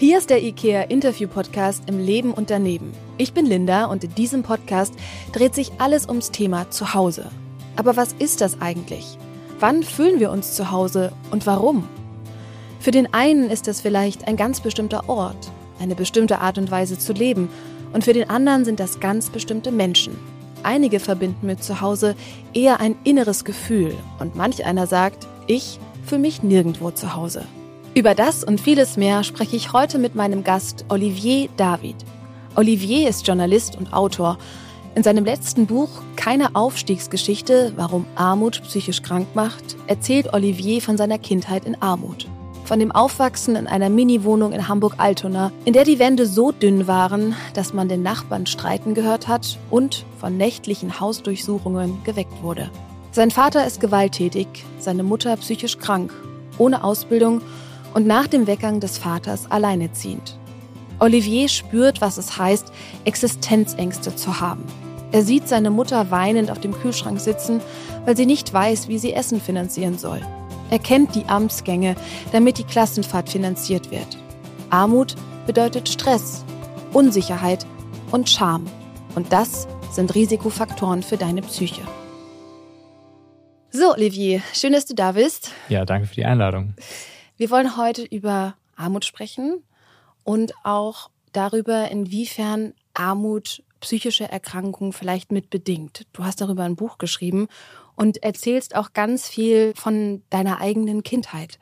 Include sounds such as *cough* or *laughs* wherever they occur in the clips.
Hier ist der IKEA Interview Podcast im Leben und daneben. Ich bin Linda und in diesem Podcast dreht sich alles ums Thema Zuhause. Aber was ist das eigentlich? Wann fühlen wir uns zu Hause und warum? Für den einen ist es vielleicht ein ganz bestimmter Ort, eine bestimmte Art und Weise zu leben und für den anderen sind das ganz bestimmte Menschen. Einige verbinden mit Zuhause eher ein inneres Gefühl und manch einer sagt, ich fühle mich nirgendwo zu Hause. Über das und vieles mehr spreche ich heute mit meinem Gast Olivier David. Olivier ist Journalist und Autor. In seinem letzten Buch Keine Aufstiegsgeschichte, warum Armut psychisch krank macht, erzählt Olivier von seiner Kindheit in Armut. Von dem Aufwachsen in einer Mini-Wohnung in Hamburg-Altona, in der die Wände so dünn waren, dass man den Nachbarn streiten gehört hat und von nächtlichen Hausdurchsuchungen geweckt wurde. Sein Vater ist gewalttätig, seine Mutter psychisch krank, ohne Ausbildung und nach dem Weggang des Vaters alleineziehend. Olivier spürt, was es heißt, Existenzängste zu haben. Er sieht seine Mutter weinend auf dem Kühlschrank sitzen, weil sie nicht weiß, wie sie Essen finanzieren soll. Er kennt die Amtsgänge, damit die Klassenfahrt finanziert wird. Armut bedeutet Stress, Unsicherheit und Scham. Und das sind Risikofaktoren für deine Psyche. So, Olivier, schön, dass du da bist. Ja, danke für die Einladung. Wir wollen heute über Armut sprechen und auch darüber, inwiefern Armut psychische Erkrankungen vielleicht mitbedingt. Du hast darüber ein Buch geschrieben und erzählst auch ganz viel von deiner eigenen Kindheit.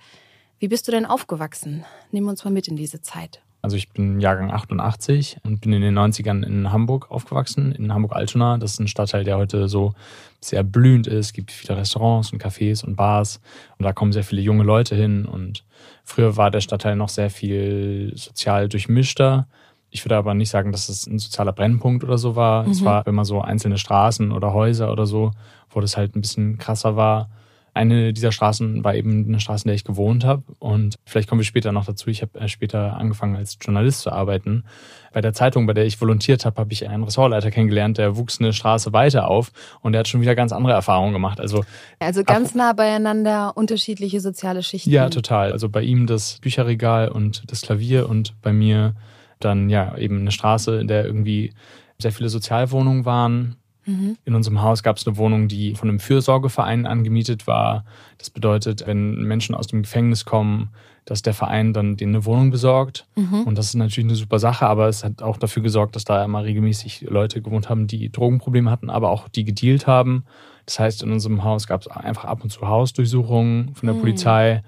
Wie bist du denn aufgewachsen? Nimm uns mal mit in diese Zeit. Also ich bin Jahrgang 88 und bin in den 90ern in Hamburg aufgewachsen, in Hamburg-Altona. Das ist ein Stadtteil, der heute so sehr blühend ist. Es gibt viele Restaurants und Cafés und Bars und da kommen sehr viele junge Leute hin. Und früher war der Stadtteil noch sehr viel sozial durchmischter. Ich würde aber nicht sagen, dass es ein sozialer Brennpunkt oder so war. Mhm. Es war immer so einzelne Straßen oder Häuser oder so, wo das halt ein bisschen krasser war eine dieser Straßen war eben eine Straße, in der ich gewohnt habe. Und vielleicht kommen wir später noch dazu. Ich habe äh, später angefangen als Journalist zu arbeiten. Bei der Zeitung, bei der ich volontiert habe, habe ich einen Ressortleiter kennengelernt, der wuchs eine Straße weiter auf und der hat schon wieder ganz andere Erfahrungen gemacht. Also, also ganz nah beieinander unterschiedliche soziale Schichten. Ja, total. Also bei ihm das Bücherregal und das Klavier und bei mir dann ja eben eine Straße, in der irgendwie sehr viele Sozialwohnungen waren Mhm. In unserem Haus gab es eine Wohnung, die von einem Fürsorgeverein angemietet war. Das bedeutet, wenn Menschen aus dem Gefängnis kommen, dass der Verein dann denen eine Wohnung besorgt. Mhm. Und das ist natürlich eine super Sache, aber es hat auch dafür gesorgt, dass da immer regelmäßig Leute gewohnt haben, die Drogenprobleme hatten, aber auch die gedealt haben. Das heißt, in unserem Haus gab es einfach ab und zu Hausdurchsuchungen von der mhm. Polizei.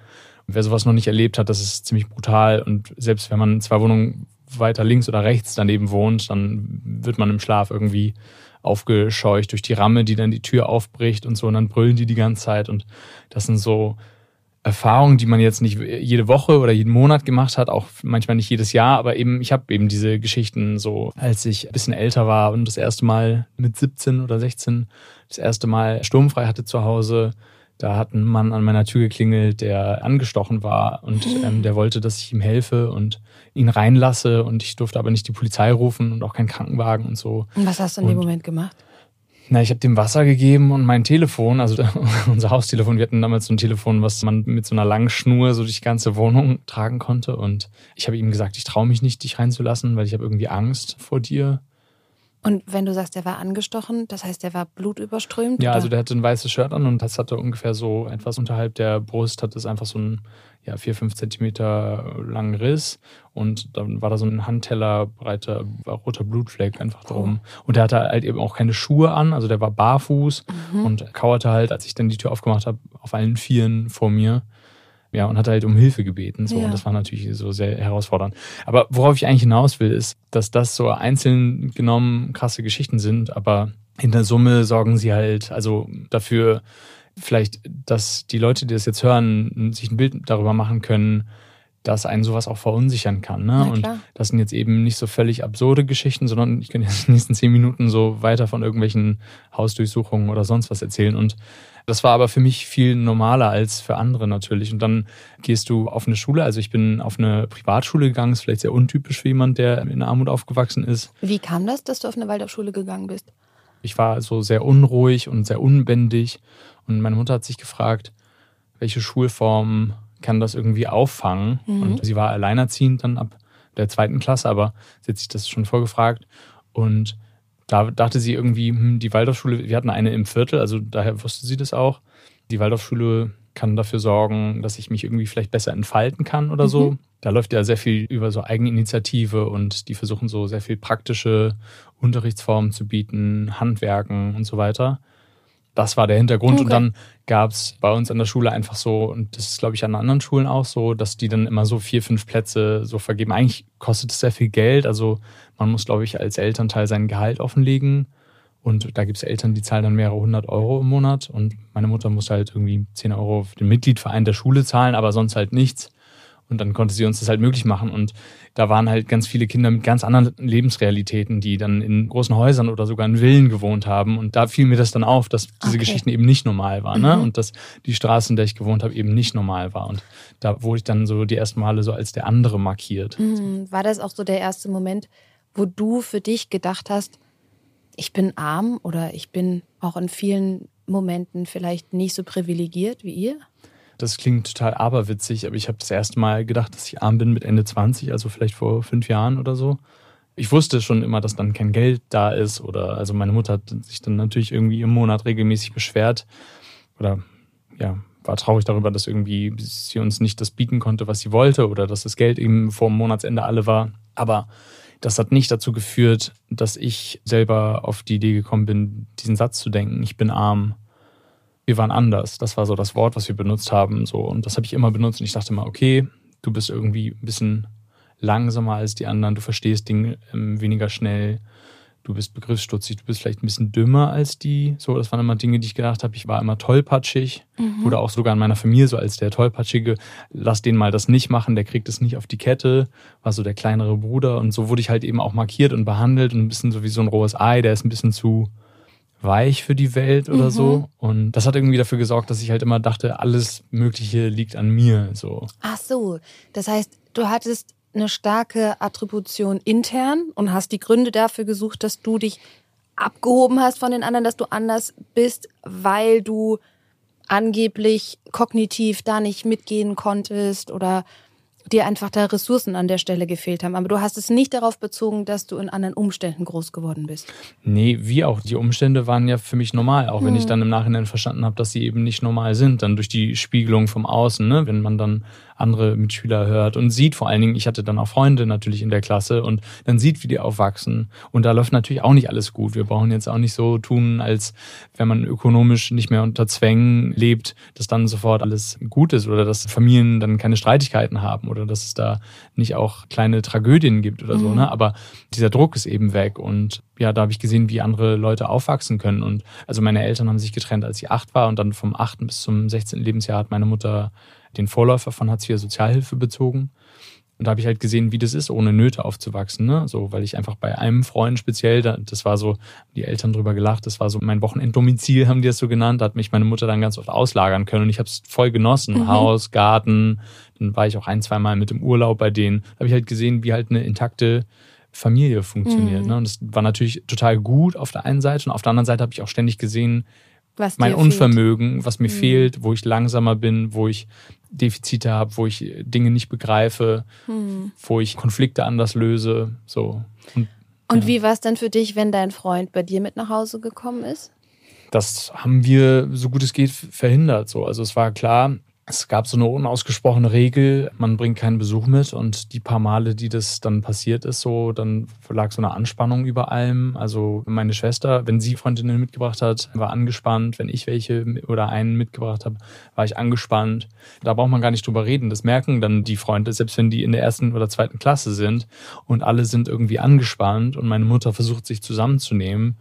Und wer sowas noch nicht erlebt hat, das ist ziemlich brutal. Und selbst wenn man zwei Wohnungen weiter links oder rechts daneben wohnt, dann wird man im Schlaf irgendwie aufgescheucht durch die Ramme, die dann die Tür aufbricht und so. Und dann brüllen die die ganze Zeit. Und das sind so Erfahrungen, die man jetzt nicht jede Woche oder jeden Monat gemacht hat, auch manchmal nicht jedes Jahr, aber eben, ich habe eben diese Geschichten so, als ich ein bisschen älter war und das erste Mal mit 17 oder 16 das erste Mal sturmfrei hatte zu Hause, da hat ein Mann an meiner Tür geklingelt, der angestochen war und ähm, der wollte, dass ich ihm helfe und ihn reinlasse und ich durfte aber nicht die Polizei rufen und auch keinen Krankenwagen und so. Und was hast du in und, dem Moment gemacht? Na, ich habe dem Wasser gegeben und mein Telefon, also *laughs* unser Haustelefon, wir hatten damals so ein Telefon, was man mit so einer langen Schnur so durch die ganze Wohnung tragen konnte. Und ich habe ihm gesagt, ich traue mich nicht, dich reinzulassen, weil ich habe irgendwie Angst vor dir. Und wenn du sagst, der war angestochen, das heißt, der war blutüberströmt? Ja, oder? also der hatte ein weißes Shirt an und das hatte ungefähr so etwas unterhalb der Brust, hat es einfach so ein ja, vier, fünf Zentimeter langen Riss und dann war da so ein Handteller breiter roter Blutfleck einfach drum. Oh. Und der hatte halt eben auch keine Schuhe an, also der war barfuß mhm. und kauerte halt, als ich dann die Tür aufgemacht habe, auf allen Vieren vor mir ja, und hat halt um Hilfe gebeten. So. Ja. Und das war natürlich so sehr herausfordernd. Aber worauf ich eigentlich hinaus will, ist, dass das so einzeln genommen krasse Geschichten sind, aber in der Summe sorgen sie halt also dafür, vielleicht, dass die Leute, die das jetzt hören, sich ein Bild darüber machen können, dass einen sowas auch verunsichern kann. Ne? Und das sind jetzt eben nicht so völlig absurde Geschichten, sondern ich kann jetzt in den nächsten zehn Minuten so weiter von irgendwelchen Hausdurchsuchungen oder sonst was erzählen. Und das war aber für mich viel normaler als für andere natürlich. Und dann gehst du auf eine Schule. Also ich bin auf eine Privatschule gegangen, ist vielleicht sehr untypisch für jemand, der in Armut aufgewachsen ist. Wie kam das, dass du auf eine Waldorfschule gegangen bist? Ich war so sehr unruhig und sehr unbändig. Und meine Mutter hat sich gefragt, welche Schulform kann das irgendwie auffangen? Mhm. Und sie war alleinerziehend dann ab der zweiten Klasse, aber sie hat sich das schon vorgefragt. Und da dachte sie irgendwie, hm, die Waldorfschule, wir hatten eine im Viertel, also daher wusste sie das auch. Die Waldorfschule kann dafür sorgen, dass ich mich irgendwie vielleicht besser entfalten kann oder mhm. so. Da läuft ja sehr viel über so Eigeninitiative und die versuchen so sehr viel praktische Unterrichtsformen zu bieten, Handwerken und so weiter. Das war der Hintergrund. Okay. Und dann gab es bei uns an der Schule einfach so, und das ist, glaube ich, an anderen Schulen auch so, dass die dann immer so vier, fünf Plätze so vergeben. Eigentlich kostet es sehr viel Geld. Also man muss, glaube ich, als Elternteil sein Gehalt offenlegen. Und da gibt es Eltern, die zahlen dann mehrere hundert Euro im Monat. Und meine Mutter muss halt irgendwie zehn Euro für den Mitgliedverein der Schule zahlen, aber sonst halt nichts. Und dann konnte sie uns das halt möglich machen. Und da waren halt ganz viele Kinder mit ganz anderen Lebensrealitäten, die dann in großen Häusern oder sogar in Villen gewohnt haben. Und da fiel mir das dann auf, dass diese okay. Geschichten eben nicht normal waren. Ne? Mhm. Und dass die Straße, in der ich gewohnt habe, eben nicht normal war. Und da wurde ich dann so die ersten Male so als der andere markiert. Mhm. War das auch so der erste Moment, wo du für dich gedacht hast, ich bin arm oder ich bin auch in vielen Momenten vielleicht nicht so privilegiert wie ihr? Das klingt total aberwitzig, aber ich habe das erste Mal gedacht, dass ich arm bin mit Ende 20, also vielleicht vor fünf Jahren oder so. Ich wusste schon immer, dass dann kein Geld da ist oder also meine Mutter hat sich dann natürlich irgendwie im Monat regelmäßig beschwert oder ja, war traurig darüber, dass irgendwie sie uns nicht das bieten konnte, was sie wollte oder dass das Geld eben vor dem Monatsende alle war. Aber das hat nicht dazu geführt, dass ich selber auf die Idee gekommen bin, diesen Satz zu denken, ich bin arm wir waren anders. Das war so das Wort, was wir benutzt haben. So. Und das habe ich immer benutzt. Und ich dachte immer, okay, du bist irgendwie ein bisschen langsamer als die anderen, du verstehst Dinge ähm, weniger schnell, du bist begriffsstutzig, du bist vielleicht ein bisschen dümmer als die. So, das waren immer Dinge, die ich gedacht habe. Ich war immer tollpatschig. Mhm. Oder auch sogar in meiner Familie so als der tollpatschige, lass den mal das nicht machen, der kriegt es nicht auf die Kette, war so der kleinere Bruder. Und so wurde ich halt eben auch markiert und behandelt und ein bisschen so wie so ein rohes Ei, der ist ein bisschen zu weich für die Welt oder mhm. so. Und das hat irgendwie dafür gesorgt, dass ich halt immer dachte, alles Mögliche liegt an mir. So. Ach so. Das heißt, du hattest eine starke Attribution intern und hast die Gründe dafür gesucht, dass du dich abgehoben hast von den anderen, dass du anders bist, weil du angeblich kognitiv da nicht mitgehen konntest oder dir einfach da Ressourcen an der Stelle gefehlt haben. Aber du hast es nicht darauf bezogen, dass du in anderen Umständen groß geworden bist. Nee, wie auch. Die Umstände waren ja für mich normal, auch hm. wenn ich hm. dann im Nachhinein verstanden habe, dass sie eben nicht normal sind, dann durch die Spiegelung vom Außen, ne? wenn man dann andere Mitschüler hört und sieht vor allen Dingen, ich hatte dann auch Freunde natürlich in der Klasse und dann sieht, wie die aufwachsen. Und da läuft natürlich auch nicht alles gut. Wir brauchen jetzt auch nicht so tun, als wenn man ökonomisch nicht mehr unter Zwängen lebt, dass dann sofort alles gut ist oder dass Familien dann keine Streitigkeiten haben oder dass es da nicht auch kleine Tragödien gibt oder so. Mhm. Ne? Aber dieser Druck ist eben weg und ja, da habe ich gesehen, wie andere Leute aufwachsen können. Und also meine Eltern haben sich getrennt, als ich acht war und dann vom achten bis zum 16. Lebensjahr hat meine Mutter den Vorläufer von Hartz IV Sozialhilfe bezogen. Und da habe ich halt gesehen, wie das ist, ohne Nöte aufzuwachsen. Ne? So, weil ich einfach bei einem Freund speziell, das war so, die Eltern drüber gelacht, das war so mein Wochenenddomizil, haben die das so genannt. Da hat mich meine Mutter dann ganz oft auslagern können und ich habe es voll genossen. Mhm. Haus, Garten, dann war ich auch ein, zwei Mal mit im Urlaub bei denen. Da habe ich halt gesehen, wie halt eine intakte Familie funktioniert. Mhm. Ne? Und das war natürlich total gut auf der einen Seite und auf der anderen Seite habe ich auch ständig gesehen, was mein Unvermögen, fehlt. was mir mhm. fehlt, wo ich langsamer bin, wo ich Defizite habe, wo ich Dinge nicht begreife, mhm. wo ich Konflikte anders löse. So. Und, Und ja. wie war es dann für dich, wenn dein Freund bei dir mit nach Hause gekommen ist? Das haben wir so gut es geht verhindert. So. Also es war klar, es gab so eine unausgesprochene Regel, man bringt keinen Besuch mit und die paar Male, die das dann passiert ist, so, dann lag so eine Anspannung über allem. Also meine Schwester, wenn sie Freundinnen mitgebracht hat, war angespannt. Wenn ich welche oder einen mitgebracht habe, war ich angespannt. Da braucht man gar nicht drüber reden. Das merken dann die Freunde, selbst wenn die in der ersten oder zweiten Klasse sind und alle sind irgendwie angespannt und meine Mutter versucht sich zusammenzunehmen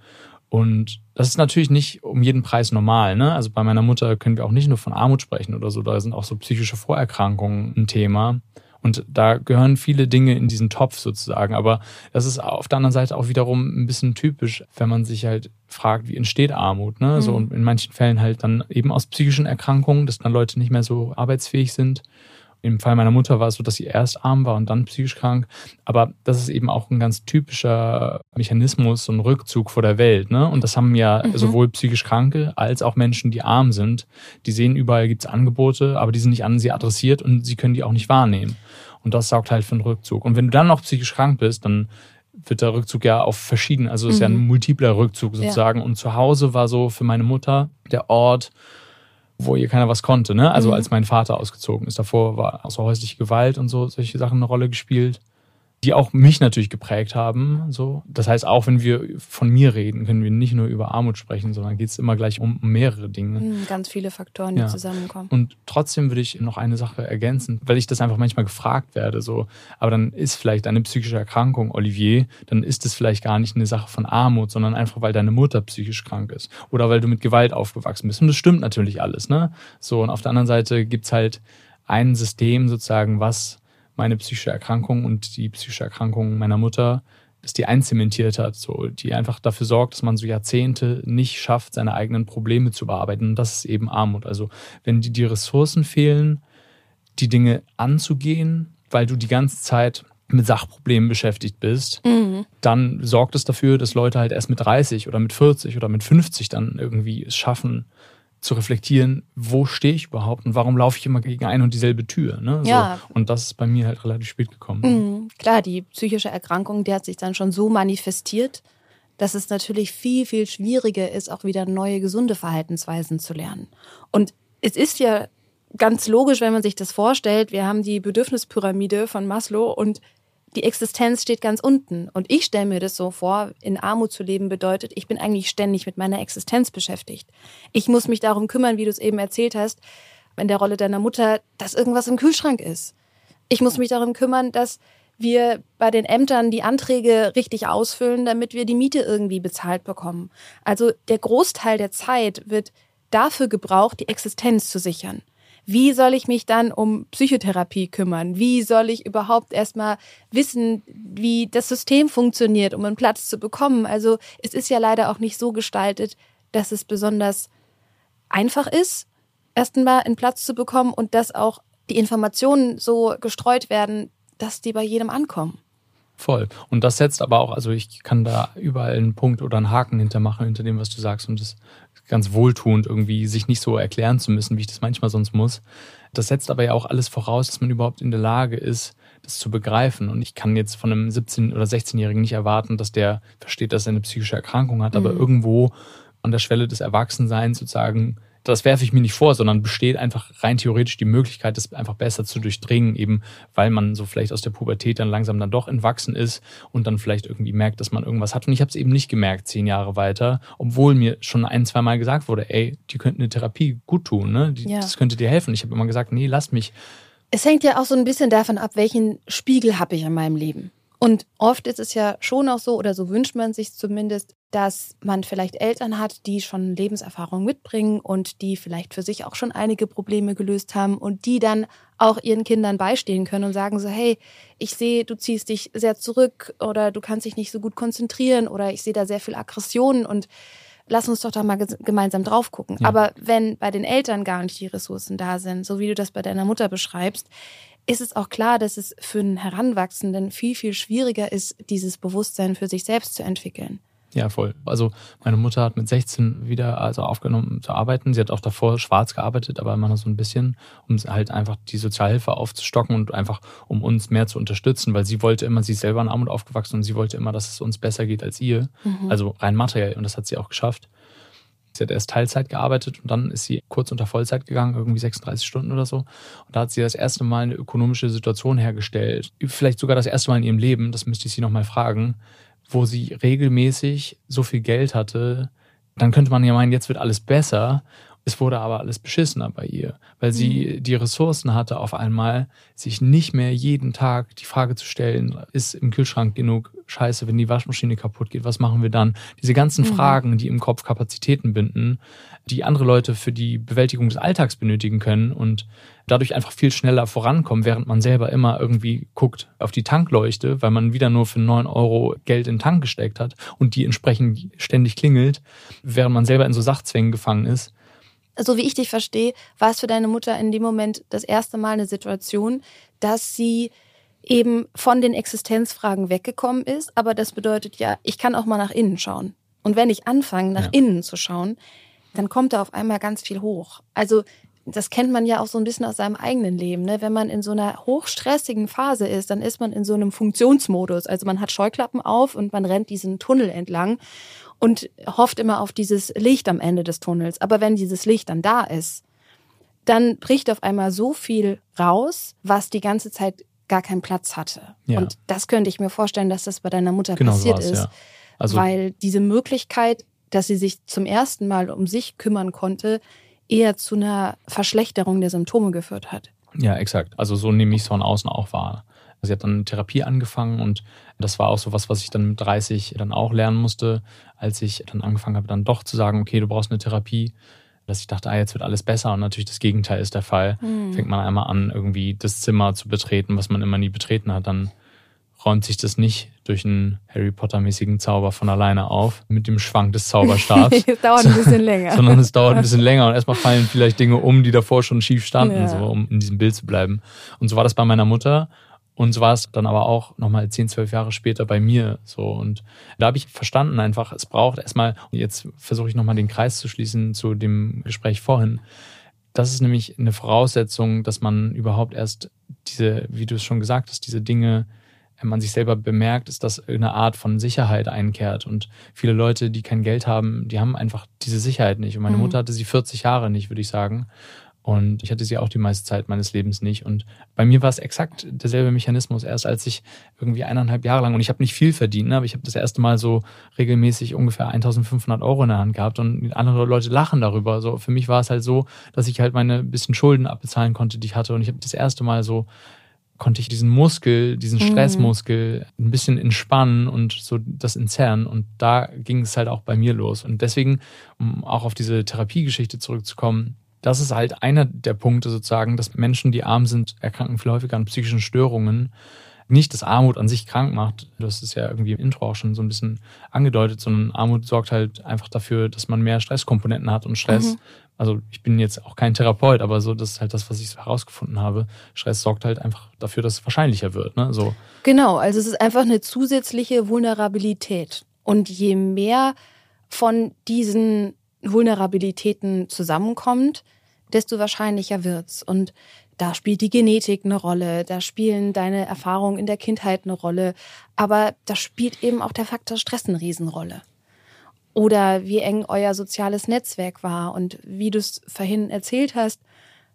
und das ist natürlich nicht um jeden Preis normal. Ne? Also bei meiner Mutter können wir auch nicht nur von Armut sprechen oder so. Da sind auch so psychische Vorerkrankungen ein Thema. Und da gehören viele Dinge in diesen Topf sozusagen. Aber das ist auf der anderen Seite auch wiederum ein bisschen typisch, wenn man sich halt fragt, wie entsteht Armut. Ne? Mhm. So und in manchen Fällen halt dann eben aus psychischen Erkrankungen, dass dann Leute nicht mehr so arbeitsfähig sind. Im Fall meiner Mutter war es so, dass sie erst arm war und dann psychisch krank. Aber das ist eben auch ein ganz typischer Mechanismus, so ein Rückzug vor der Welt. Ne? Und das haben ja mhm. sowohl psychisch Kranke als auch Menschen, die arm sind. Die sehen, überall gibt es Angebote, aber die sind nicht an sie adressiert und sie können die auch nicht wahrnehmen. Und das sorgt halt für einen Rückzug. Und wenn du dann noch psychisch krank bist, dann wird der Rückzug ja auf verschiedenen, also ist mhm. ja ein mhm. multipler Rückzug sozusagen. Ja. Und zu Hause war so für meine Mutter der Ort, wo ihr keiner was konnte. Ne? Also mhm. als mein Vater ausgezogen ist. Davor war auch so häusliche Gewalt und so solche Sachen eine Rolle gespielt die auch mich natürlich geprägt haben. So. Das heißt, auch wenn wir von mir reden, können wir nicht nur über Armut sprechen, sondern geht es immer gleich um mehrere Dinge. Hm, ganz viele Faktoren, die ja. zusammenkommen. Und trotzdem würde ich noch eine Sache ergänzen, weil ich das einfach manchmal gefragt werde. So, aber dann ist vielleicht eine psychische Erkrankung, Olivier, dann ist es vielleicht gar nicht eine Sache von Armut, sondern einfach, weil deine Mutter psychisch krank ist. Oder weil du mit Gewalt aufgewachsen bist. Und das stimmt natürlich alles, ne? So, und auf der anderen Seite gibt es halt ein System sozusagen, was meine psychische Erkrankung und die psychische Erkrankung meiner Mutter, dass die einzementiert hat, so, die einfach dafür sorgt, dass man so Jahrzehnte nicht schafft, seine eigenen Probleme zu bearbeiten. Und das ist eben Armut. Also wenn dir die Ressourcen fehlen, die Dinge anzugehen, weil du die ganze Zeit mit Sachproblemen beschäftigt bist, mhm. dann sorgt es dafür, dass Leute halt erst mit 30 oder mit 40 oder mit 50 dann irgendwie es schaffen, zu reflektieren, wo stehe ich überhaupt und warum laufe ich immer gegen eine und dieselbe Tür. Ne? So. Ja. Und das ist bei mir halt relativ spät gekommen. Mhm. Klar, die psychische Erkrankung, die hat sich dann schon so manifestiert, dass es natürlich viel, viel schwieriger ist, auch wieder neue gesunde Verhaltensweisen zu lernen. Und es ist ja ganz logisch, wenn man sich das vorstellt. Wir haben die Bedürfnispyramide von Maslow und die Existenz steht ganz unten. Und ich stelle mir das so vor, in Armut zu leben bedeutet, ich bin eigentlich ständig mit meiner Existenz beschäftigt. Ich muss mich darum kümmern, wie du es eben erzählt hast, in der Rolle deiner Mutter, dass irgendwas im Kühlschrank ist. Ich muss mich darum kümmern, dass wir bei den Ämtern die Anträge richtig ausfüllen, damit wir die Miete irgendwie bezahlt bekommen. Also der Großteil der Zeit wird dafür gebraucht, die Existenz zu sichern. Wie soll ich mich dann um Psychotherapie kümmern? Wie soll ich überhaupt erstmal wissen, wie das System funktioniert, um einen Platz zu bekommen? Also es ist ja leider auch nicht so gestaltet, dass es besonders einfach ist, erstmal einen Platz zu bekommen und dass auch die Informationen so gestreut werden, dass die bei jedem ankommen. Voll. Und das setzt aber auch, also ich kann da überall einen Punkt oder einen Haken hintermachen, hinter dem, was du sagst. Und das ganz wohltuend, irgendwie sich nicht so erklären zu müssen, wie ich das manchmal sonst muss. Das setzt aber ja auch alles voraus, dass man überhaupt in der Lage ist, das zu begreifen. Und ich kann jetzt von einem 17- oder 16-Jährigen nicht erwarten, dass der versteht, dass er eine psychische Erkrankung hat, mhm. aber irgendwo an der Schwelle des Erwachsenseins sozusagen das werfe ich mir nicht vor, sondern besteht einfach rein theoretisch die Möglichkeit, das einfach besser zu durchdringen, eben weil man so vielleicht aus der Pubertät dann langsam dann doch entwachsen ist und dann vielleicht irgendwie merkt, dass man irgendwas hat. Und ich habe es eben nicht gemerkt, zehn Jahre weiter, obwohl mir schon ein, zwei Mal gesagt wurde, ey, die könnten eine Therapie gut tun, ne? Die, ja. Das könnte dir helfen. Ich habe immer gesagt, nee, lass mich. Es hängt ja auch so ein bisschen davon ab, welchen Spiegel habe ich in meinem Leben. Und oft ist es ja schon auch so, oder so wünscht man sich zumindest, dass man vielleicht Eltern hat, die schon Lebenserfahrung mitbringen und die vielleicht für sich auch schon einige Probleme gelöst haben und die dann auch ihren Kindern beistehen können und sagen so, hey, ich sehe, du ziehst dich sehr zurück oder du kannst dich nicht so gut konzentrieren oder ich sehe da sehr viel Aggression und lass uns doch da mal gemeinsam drauf gucken. Ja. Aber wenn bei den Eltern gar nicht die Ressourcen da sind, so wie du das bei deiner Mutter beschreibst, ist es auch klar, dass es für einen Heranwachsenden viel, viel schwieriger ist, dieses Bewusstsein für sich selbst zu entwickeln. Ja, voll. Also meine Mutter hat mit 16 wieder also aufgenommen zu arbeiten. Sie hat auch davor schwarz gearbeitet, aber immer noch so ein bisschen, um halt einfach die Sozialhilfe aufzustocken und einfach um uns mehr zu unterstützen, weil sie wollte immer, sie ist selber in Armut aufgewachsen und sie wollte immer, dass es uns besser geht als ihr. Mhm. Also rein materiell und das hat sie auch geschafft. Sie hat erst Teilzeit gearbeitet und dann ist sie kurz unter Vollzeit gegangen, irgendwie 36 Stunden oder so. Und da hat sie das erste Mal eine ökonomische Situation hergestellt. Vielleicht sogar das erste Mal in ihrem Leben, das müsste ich sie nochmal fragen, wo sie regelmäßig so viel Geld hatte. Dann könnte man ja meinen, jetzt wird alles besser. Es wurde aber alles beschissener bei ihr, weil sie mhm. die Ressourcen hatte, auf einmal sich nicht mehr jeden Tag die Frage zu stellen, ist im Kühlschrank genug Scheiße, wenn die Waschmaschine kaputt geht, was machen wir dann? Diese ganzen mhm. Fragen, die im Kopf Kapazitäten binden, die andere Leute für die Bewältigung des Alltags benötigen können und dadurch einfach viel schneller vorankommen, während man selber immer irgendwie guckt auf die Tankleuchte, weil man wieder nur für neun Euro Geld in den Tank gesteckt hat und die entsprechend ständig klingelt, während man selber in so Sachzwängen gefangen ist so wie ich dich verstehe, war es für deine Mutter in dem Moment das erste Mal eine Situation, dass sie eben von den Existenzfragen weggekommen ist. Aber das bedeutet ja, ich kann auch mal nach innen schauen. Und wenn ich anfange, nach ja. innen zu schauen, dann kommt da auf einmal ganz viel hoch. Also das kennt man ja auch so ein bisschen aus seinem eigenen Leben. Ne? Wenn man in so einer hochstressigen Phase ist, dann ist man in so einem Funktionsmodus. Also man hat Scheuklappen auf und man rennt diesen Tunnel entlang und hofft immer auf dieses Licht am Ende des Tunnels. Aber wenn dieses Licht dann da ist, dann bricht auf einmal so viel raus, was die ganze Zeit gar keinen Platz hatte. Ja. Und das könnte ich mir vorstellen, dass das bei deiner Mutter genau passiert ist. Ja. Also weil diese Möglichkeit, dass sie sich zum ersten Mal um sich kümmern konnte, eher zu einer Verschlechterung der Symptome geführt hat. Ja, exakt. Also so nehme ich es von außen auch wahr. Sie hat dann Therapie angefangen und das war auch so was, was ich dann mit 30 dann auch lernen musste, als ich dann angefangen habe, dann doch zu sagen, okay, du brauchst eine Therapie, dass ich dachte, ah, jetzt wird alles besser und natürlich das Gegenteil ist der Fall. Mhm. Fängt man einmal an, irgendwie das Zimmer zu betreten, was man immer nie betreten hat, dann räumt sich das nicht durch einen Harry Potter-mäßigen Zauber von alleine auf, mit dem Schwank des *laughs* Zauberstabs. es dauert ein bisschen länger. Sondern es dauert ein bisschen länger und erstmal fallen vielleicht Dinge um, die davor schon schief standen, ja. so, um in diesem Bild zu bleiben. Und so war das bei meiner Mutter. Und so war es dann aber auch nochmal 10, 12 Jahre später bei mir so. Und da habe ich verstanden einfach, es braucht erstmal, jetzt versuche ich nochmal den Kreis zu schließen zu dem Gespräch vorhin. Das ist nämlich eine Voraussetzung, dass man überhaupt erst diese, wie du es schon gesagt hast, diese Dinge, wenn man sich selber bemerkt, ist, dass eine Art von Sicherheit einkehrt. Und viele Leute, die kein Geld haben, die haben einfach diese Sicherheit nicht. Und meine mhm. Mutter hatte sie 40 Jahre nicht, würde ich sagen. Und ich hatte sie auch die meiste Zeit meines Lebens nicht. Und bei mir war es exakt derselbe Mechanismus. Erst als ich irgendwie eineinhalb Jahre lang, und ich habe nicht viel verdient, ne, aber ich habe das erste Mal so regelmäßig ungefähr 1500 Euro in der Hand gehabt und andere Leute lachen darüber. So für mich war es halt so, dass ich halt meine bisschen Schulden abbezahlen konnte, die ich hatte. Und ich habe das erste Mal so konnte ich diesen Muskel, diesen mhm. Stressmuskel ein bisschen entspannen und so das entzerren. Und da ging es halt auch bei mir los. Und deswegen, um auch auf diese Therapiegeschichte zurückzukommen, das ist halt einer der Punkte sozusagen, dass Menschen, die arm sind, erkranken viel häufiger an psychischen Störungen. Nicht, dass Armut an sich krank macht, das ist ja irgendwie im Intro auch schon so ein bisschen angedeutet, sondern Armut sorgt halt einfach dafür, dass man mehr Stresskomponenten hat und Stress. Mhm. Also ich bin jetzt auch kein Therapeut, aber so das ist halt das, was ich herausgefunden habe. Stress sorgt halt einfach dafür, dass es wahrscheinlicher wird. Ne? So. Genau, also es ist einfach eine zusätzliche Vulnerabilität. Und je mehr von diesen Vulnerabilitäten zusammenkommt, desto wahrscheinlicher wird's. Und da spielt die Genetik eine Rolle, da spielen deine Erfahrungen in der Kindheit eine Rolle, aber da spielt eben auch der Faktor Stress eine Riesenrolle. Oder wie eng euer soziales Netzwerk war und wie du es vorhin erzählt hast,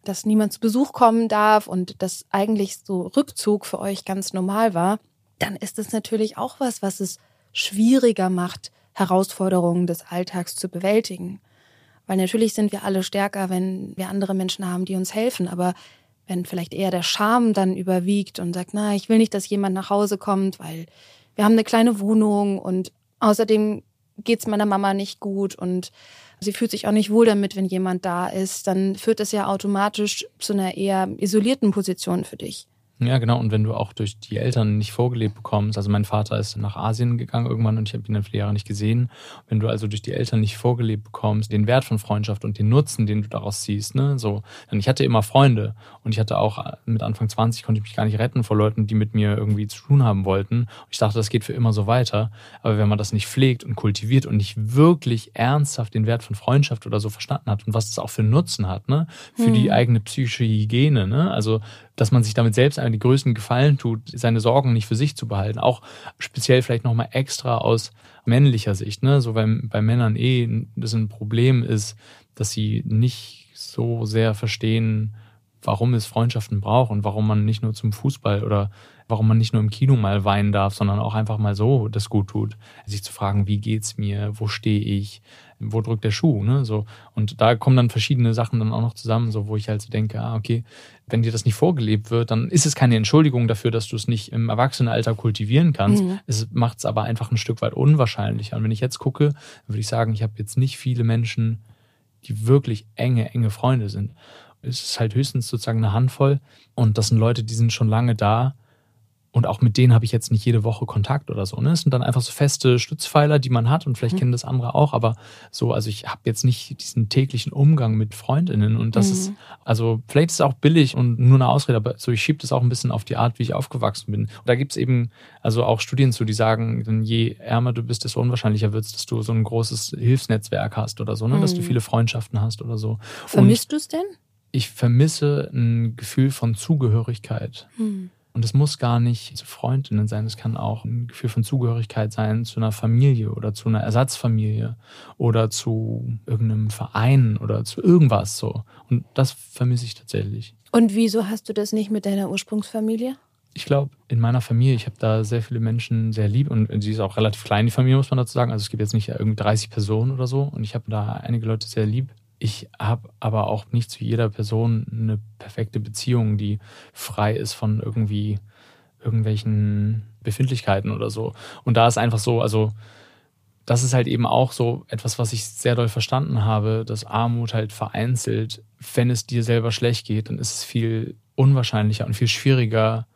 dass niemand zu Besuch kommen darf und dass eigentlich so Rückzug für euch ganz normal war, dann ist es natürlich auch was, was es schwieriger macht, Herausforderungen des Alltags zu bewältigen. Weil natürlich sind wir alle stärker, wenn wir andere Menschen haben, die uns helfen. Aber wenn vielleicht eher der Scham dann überwiegt und sagt, na, ich will nicht, dass jemand nach Hause kommt, weil wir haben eine kleine Wohnung und außerdem geht's meiner Mama nicht gut und sie fühlt sich auch nicht wohl damit, wenn jemand da ist, dann führt das ja automatisch zu einer eher isolierten Position für dich. Ja, genau. Und wenn du auch durch die Eltern nicht vorgelebt bekommst, also mein Vater ist nach Asien gegangen irgendwann und ich habe ihn dann viele Jahre nicht gesehen. Wenn du also durch die Eltern nicht vorgelebt bekommst, den Wert von Freundschaft und den Nutzen, den du daraus ziehst, ne, so. Denn ich hatte immer Freunde und ich hatte auch mit Anfang 20 konnte ich mich gar nicht retten vor Leuten, die mit mir irgendwie zu tun haben wollten. Ich dachte, das geht für immer so weiter. Aber wenn man das nicht pflegt und kultiviert und nicht wirklich ernsthaft den Wert von Freundschaft oder so verstanden hat und was das auch für Nutzen hat, ne, für hm. die eigene psychische Hygiene, ne, also dass man sich damit selbst einen größten Gefallen tut, seine Sorgen nicht für sich zu behalten. Auch speziell vielleicht nochmal extra aus männlicher Sicht, ne? So weil bei Männern eh das ein Problem ist, dass sie nicht so sehr verstehen, warum es Freundschaften braucht und warum man nicht nur zum Fußball oder warum man nicht nur im Kino mal weinen darf, sondern auch einfach mal so das gut tut. Sich zu fragen, wie geht's mir, wo stehe ich, wo drückt der Schuh, ne? So. Und da kommen dann verschiedene Sachen dann auch noch zusammen, so wo ich halt so denke, ah, okay, wenn dir das nicht vorgelebt wird, dann ist es keine Entschuldigung dafür, dass du es nicht im Erwachsenenalter kultivieren kannst. Mhm. Es macht es aber einfach ein Stück weit unwahrscheinlicher. Und wenn ich jetzt gucke, würde ich sagen, ich habe jetzt nicht viele Menschen, die wirklich enge, enge Freunde sind. Es ist halt höchstens sozusagen eine Handvoll. Und das sind Leute, die sind schon lange da und auch mit denen habe ich jetzt nicht jede Woche Kontakt oder so. Ne? Es sind dann einfach so feste Stützpfeiler, die man hat und vielleicht mhm. kennen das andere auch, aber so, also ich habe jetzt nicht diesen täglichen Umgang mit Freundinnen und das mhm. ist, also vielleicht ist es auch billig und nur eine Ausrede, aber so ich schiebe das auch ein bisschen auf die Art, wie ich aufgewachsen bin. Und da gibt es eben also auch Studien zu, die sagen, je ärmer du bist, desto unwahrscheinlicher wird es, dass du so ein großes Hilfsnetzwerk hast oder so, ne? Mhm. dass du mhm. viele Freundschaften hast oder so. Vermisst du es denn? ich vermisse ein Gefühl von Zugehörigkeit. Mhm. Und es muss gar nicht zu Freundinnen sein, es kann auch ein Gefühl von Zugehörigkeit sein zu einer Familie oder zu einer Ersatzfamilie oder zu irgendeinem Verein oder zu irgendwas so. Und das vermisse ich tatsächlich. Und wieso hast du das nicht mit deiner Ursprungsfamilie? Ich glaube, in meiner Familie, ich habe da sehr viele Menschen sehr lieb und sie ist auch relativ klein, die Familie, muss man dazu sagen. Also es gibt jetzt nicht irgendwie 30 Personen oder so und ich habe da einige Leute sehr lieb. Ich habe aber auch nicht zu jeder Person eine perfekte Beziehung, die frei ist von irgendwie irgendwelchen Befindlichkeiten oder so. Und da ist einfach so, also das ist halt eben auch so etwas, was ich sehr doll verstanden habe, dass Armut halt vereinzelt, wenn es dir selber schlecht geht, dann ist es viel unwahrscheinlicher und viel schwieriger,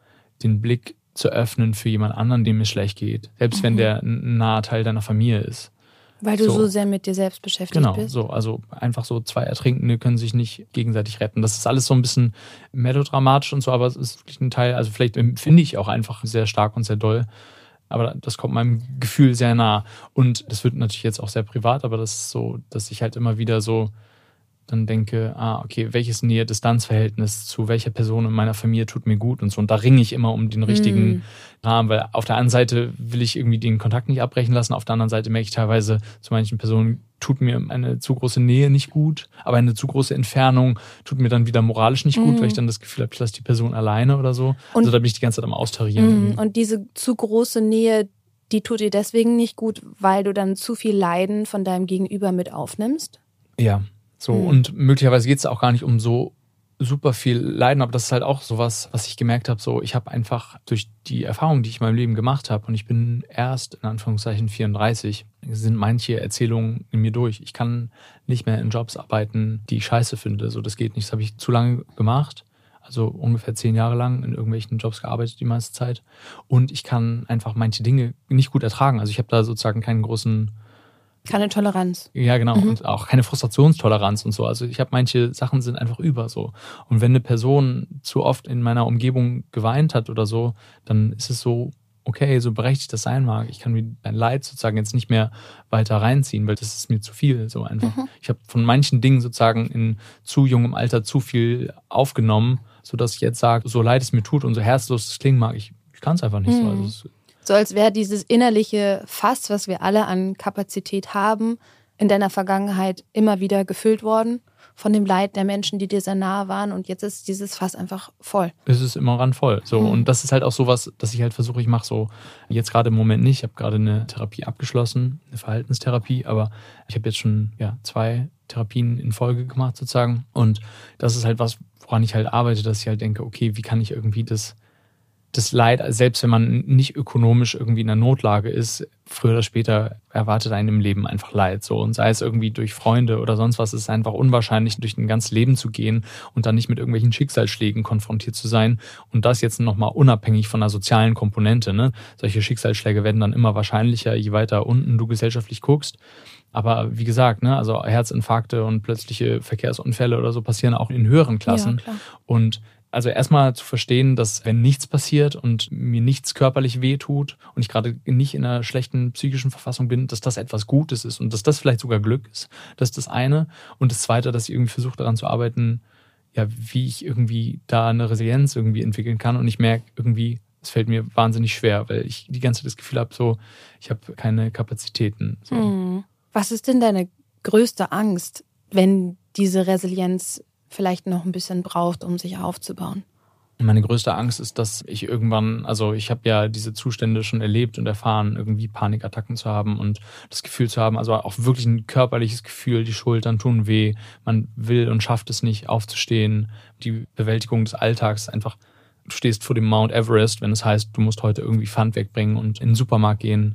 den Blick zu öffnen für jemand anderen, dem es schlecht geht. Selbst mhm. wenn der ein naher Teil deiner Familie ist. Weil du so. so, sehr mit dir selbst beschäftigt genau, bist. Genau, so. Also einfach so zwei Ertrinkende können sich nicht gegenseitig retten. Das ist alles so ein bisschen melodramatisch und so, aber es ist wirklich ein Teil, also vielleicht empfinde ich auch einfach sehr stark und sehr doll. Aber das kommt meinem Gefühl sehr nah. Und das wird natürlich jetzt auch sehr privat, aber das ist so, dass ich halt immer wieder so dann denke, ah, okay, welches Nähe-Distanz-Verhältnis zu welcher Person in meiner Familie tut mir gut und so. Und da ringe ich immer um den richtigen mm. Rahmen, weil auf der einen Seite will ich irgendwie den Kontakt nicht abbrechen lassen, auf der anderen Seite merke ich teilweise zu manchen Personen, tut mir eine zu große Nähe nicht gut, aber eine zu große Entfernung tut mir dann wieder moralisch nicht gut, mm. weil ich dann das Gefühl habe, ich lasse die Person alleine oder so. Und, also da bin ich die ganze Zeit am Austarieren. Mm. Und diese zu große Nähe, die tut dir deswegen nicht gut, weil du dann zu viel Leiden von deinem Gegenüber mit aufnimmst? Ja, so, mhm. und möglicherweise geht es auch gar nicht um so super viel Leiden, aber das ist halt auch sowas, was ich gemerkt habe. So, ich habe einfach durch die Erfahrungen, die ich in meinem Leben gemacht habe, und ich bin erst in Anführungszeichen 34, sind manche Erzählungen in mir durch. Ich kann nicht mehr in Jobs arbeiten, die ich scheiße finde. So, das geht nicht. Das habe ich zu lange gemacht. Also ungefähr zehn Jahre lang in irgendwelchen Jobs gearbeitet die meiste Zeit. Und ich kann einfach manche Dinge nicht gut ertragen. Also ich habe da sozusagen keinen großen keine Toleranz. Ja, genau. Mhm. Und auch keine Frustrationstoleranz und so. Also ich habe manche Sachen sind einfach über so. Und wenn eine Person zu oft in meiner Umgebung geweint hat oder so, dann ist es so, okay, so berechtigt das sein mag. Ich kann mir dein Leid sozusagen jetzt nicht mehr weiter reinziehen, weil das ist mir zu viel. So einfach. Mhm. Ich habe von manchen Dingen sozusagen in zu jungem Alter zu viel aufgenommen, sodass ich jetzt sage, so leid es mir tut und so herzlos es klingen mag, ich, ich kann es einfach nicht mhm. so. Also so als wäre dieses innerliche Fass, was wir alle an Kapazität haben, in deiner Vergangenheit immer wieder gefüllt worden von dem Leid der Menschen, die dir sehr nahe waren. Und jetzt ist dieses Fass einfach voll. Es ist immer ran voll. So. Mhm. Und das ist halt auch sowas, dass ich halt versuche, ich mache so, jetzt gerade im Moment nicht. Ich habe gerade eine Therapie abgeschlossen, eine Verhaltenstherapie, aber ich habe jetzt schon ja, zwei Therapien in Folge gemacht sozusagen. Und das ist halt was, woran ich halt arbeite, dass ich halt denke, okay, wie kann ich irgendwie das das Leid, selbst wenn man nicht ökonomisch irgendwie in einer Notlage ist, früher oder später erwartet einen im Leben einfach Leid. So. Und sei es irgendwie durch Freunde oder sonst was, ist es einfach unwahrscheinlich, durch ein ganzes Leben zu gehen und dann nicht mit irgendwelchen Schicksalsschlägen konfrontiert zu sein. Und das jetzt nochmal unabhängig von einer sozialen Komponente. Ne? Solche Schicksalsschläge werden dann immer wahrscheinlicher, je weiter unten du gesellschaftlich guckst. Aber wie gesagt, ne, also Herzinfarkte und plötzliche Verkehrsunfälle oder so passieren auch in höheren Klassen. Ja, und also erstmal zu verstehen, dass wenn nichts passiert und mir nichts körperlich wehtut und ich gerade nicht in einer schlechten psychischen Verfassung bin, dass das etwas Gutes ist und dass das vielleicht sogar Glück ist. Das ist das eine. Und das zweite, dass ich irgendwie versuche daran zu arbeiten, ja, wie ich irgendwie da eine Resilienz irgendwie entwickeln kann. Und ich merke irgendwie, es fällt mir wahnsinnig schwer, weil ich die ganze Zeit das Gefühl habe, so, ich habe keine Kapazitäten. So. Hm. Was ist denn deine größte Angst, wenn diese Resilienz vielleicht noch ein bisschen braucht, um sich aufzubauen. Meine größte Angst ist, dass ich irgendwann, also ich habe ja diese Zustände schon erlebt und erfahren, irgendwie Panikattacken zu haben und das Gefühl zu haben, also auch wirklich ein körperliches Gefühl, die Schultern tun weh, man will und schafft es nicht aufzustehen, die Bewältigung des Alltags einfach, du stehst vor dem Mount Everest, wenn es heißt, du musst heute irgendwie Pfand wegbringen und in den Supermarkt gehen.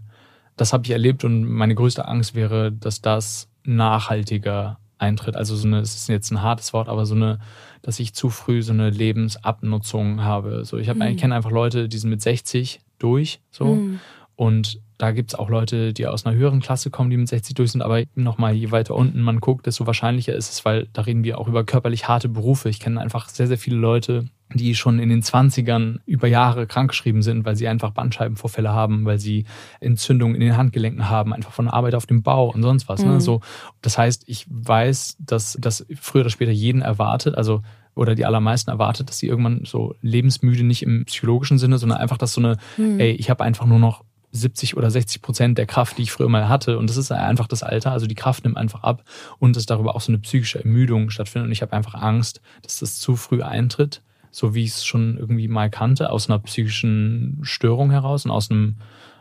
Das habe ich erlebt und meine größte Angst wäre, dass das nachhaltiger eintritt. Also so eine, es ist jetzt ein hartes Wort, aber so eine, dass ich zu früh so eine Lebensabnutzung habe. So, ich habe, mhm. ich kenne einfach Leute, die sind mit 60 durch, so. Mhm. Und da gibt es auch Leute, die aus einer höheren Klasse kommen, die mit 60 durch sind, aber nochmal, je weiter unten man guckt, desto wahrscheinlicher ist es, weil da reden wir auch über körperlich harte Berufe. Ich kenne einfach sehr, sehr viele Leute, die schon in den 20ern über Jahre krankgeschrieben sind, weil sie einfach Bandscheibenvorfälle haben, weil sie Entzündungen in den Handgelenken haben, einfach von der Arbeit auf dem Bau und sonst was. Ne? Mhm. Ne? So, das heißt, ich weiß, dass das früher oder später jeden erwartet, also oder die allermeisten erwartet, dass sie irgendwann so lebensmüde, nicht im psychologischen Sinne, sondern einfach, dass so eine, mhm. ey, ich habe einfach nur noch 70 oder 60 Prozent der Kraft, die ich früher mal hatte. Und das ist einfach das Alter. Also die Kraft nimmt einfach ab und dass darüber auch so eine psychische Ermüdung stattfindet. Und ich habe einfach Angst, dass das zu früh eintritt so wie ich es schon irgendwie mal kannte, aus einer psychischen Störung heraus und aus einem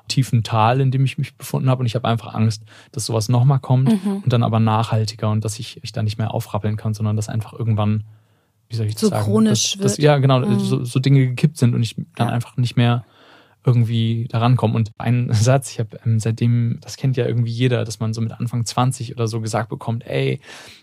tiefen Tal, in dem ich mich befunden habe. Und ich habe einfach Angst, dass sowas nochmal kommt mhm. und dann aber nachhaltiger und dass ich mich da nicht mehr aufrappeln kann, sondern dass einfach irgendwann, wie soll ich das so sagen? chronisch dass, dass, ja, genau, mhm. so, so, Dinge gekippt sind und ich dann ja. einfach nicht mehr irgendwie daran kommen. Und ein *laughs* Satz, ich habe ähm, seitdem, das kennt ja irgendwie jeder, dass man so mit Anfang 20 oder so gesagt bekommt, ey,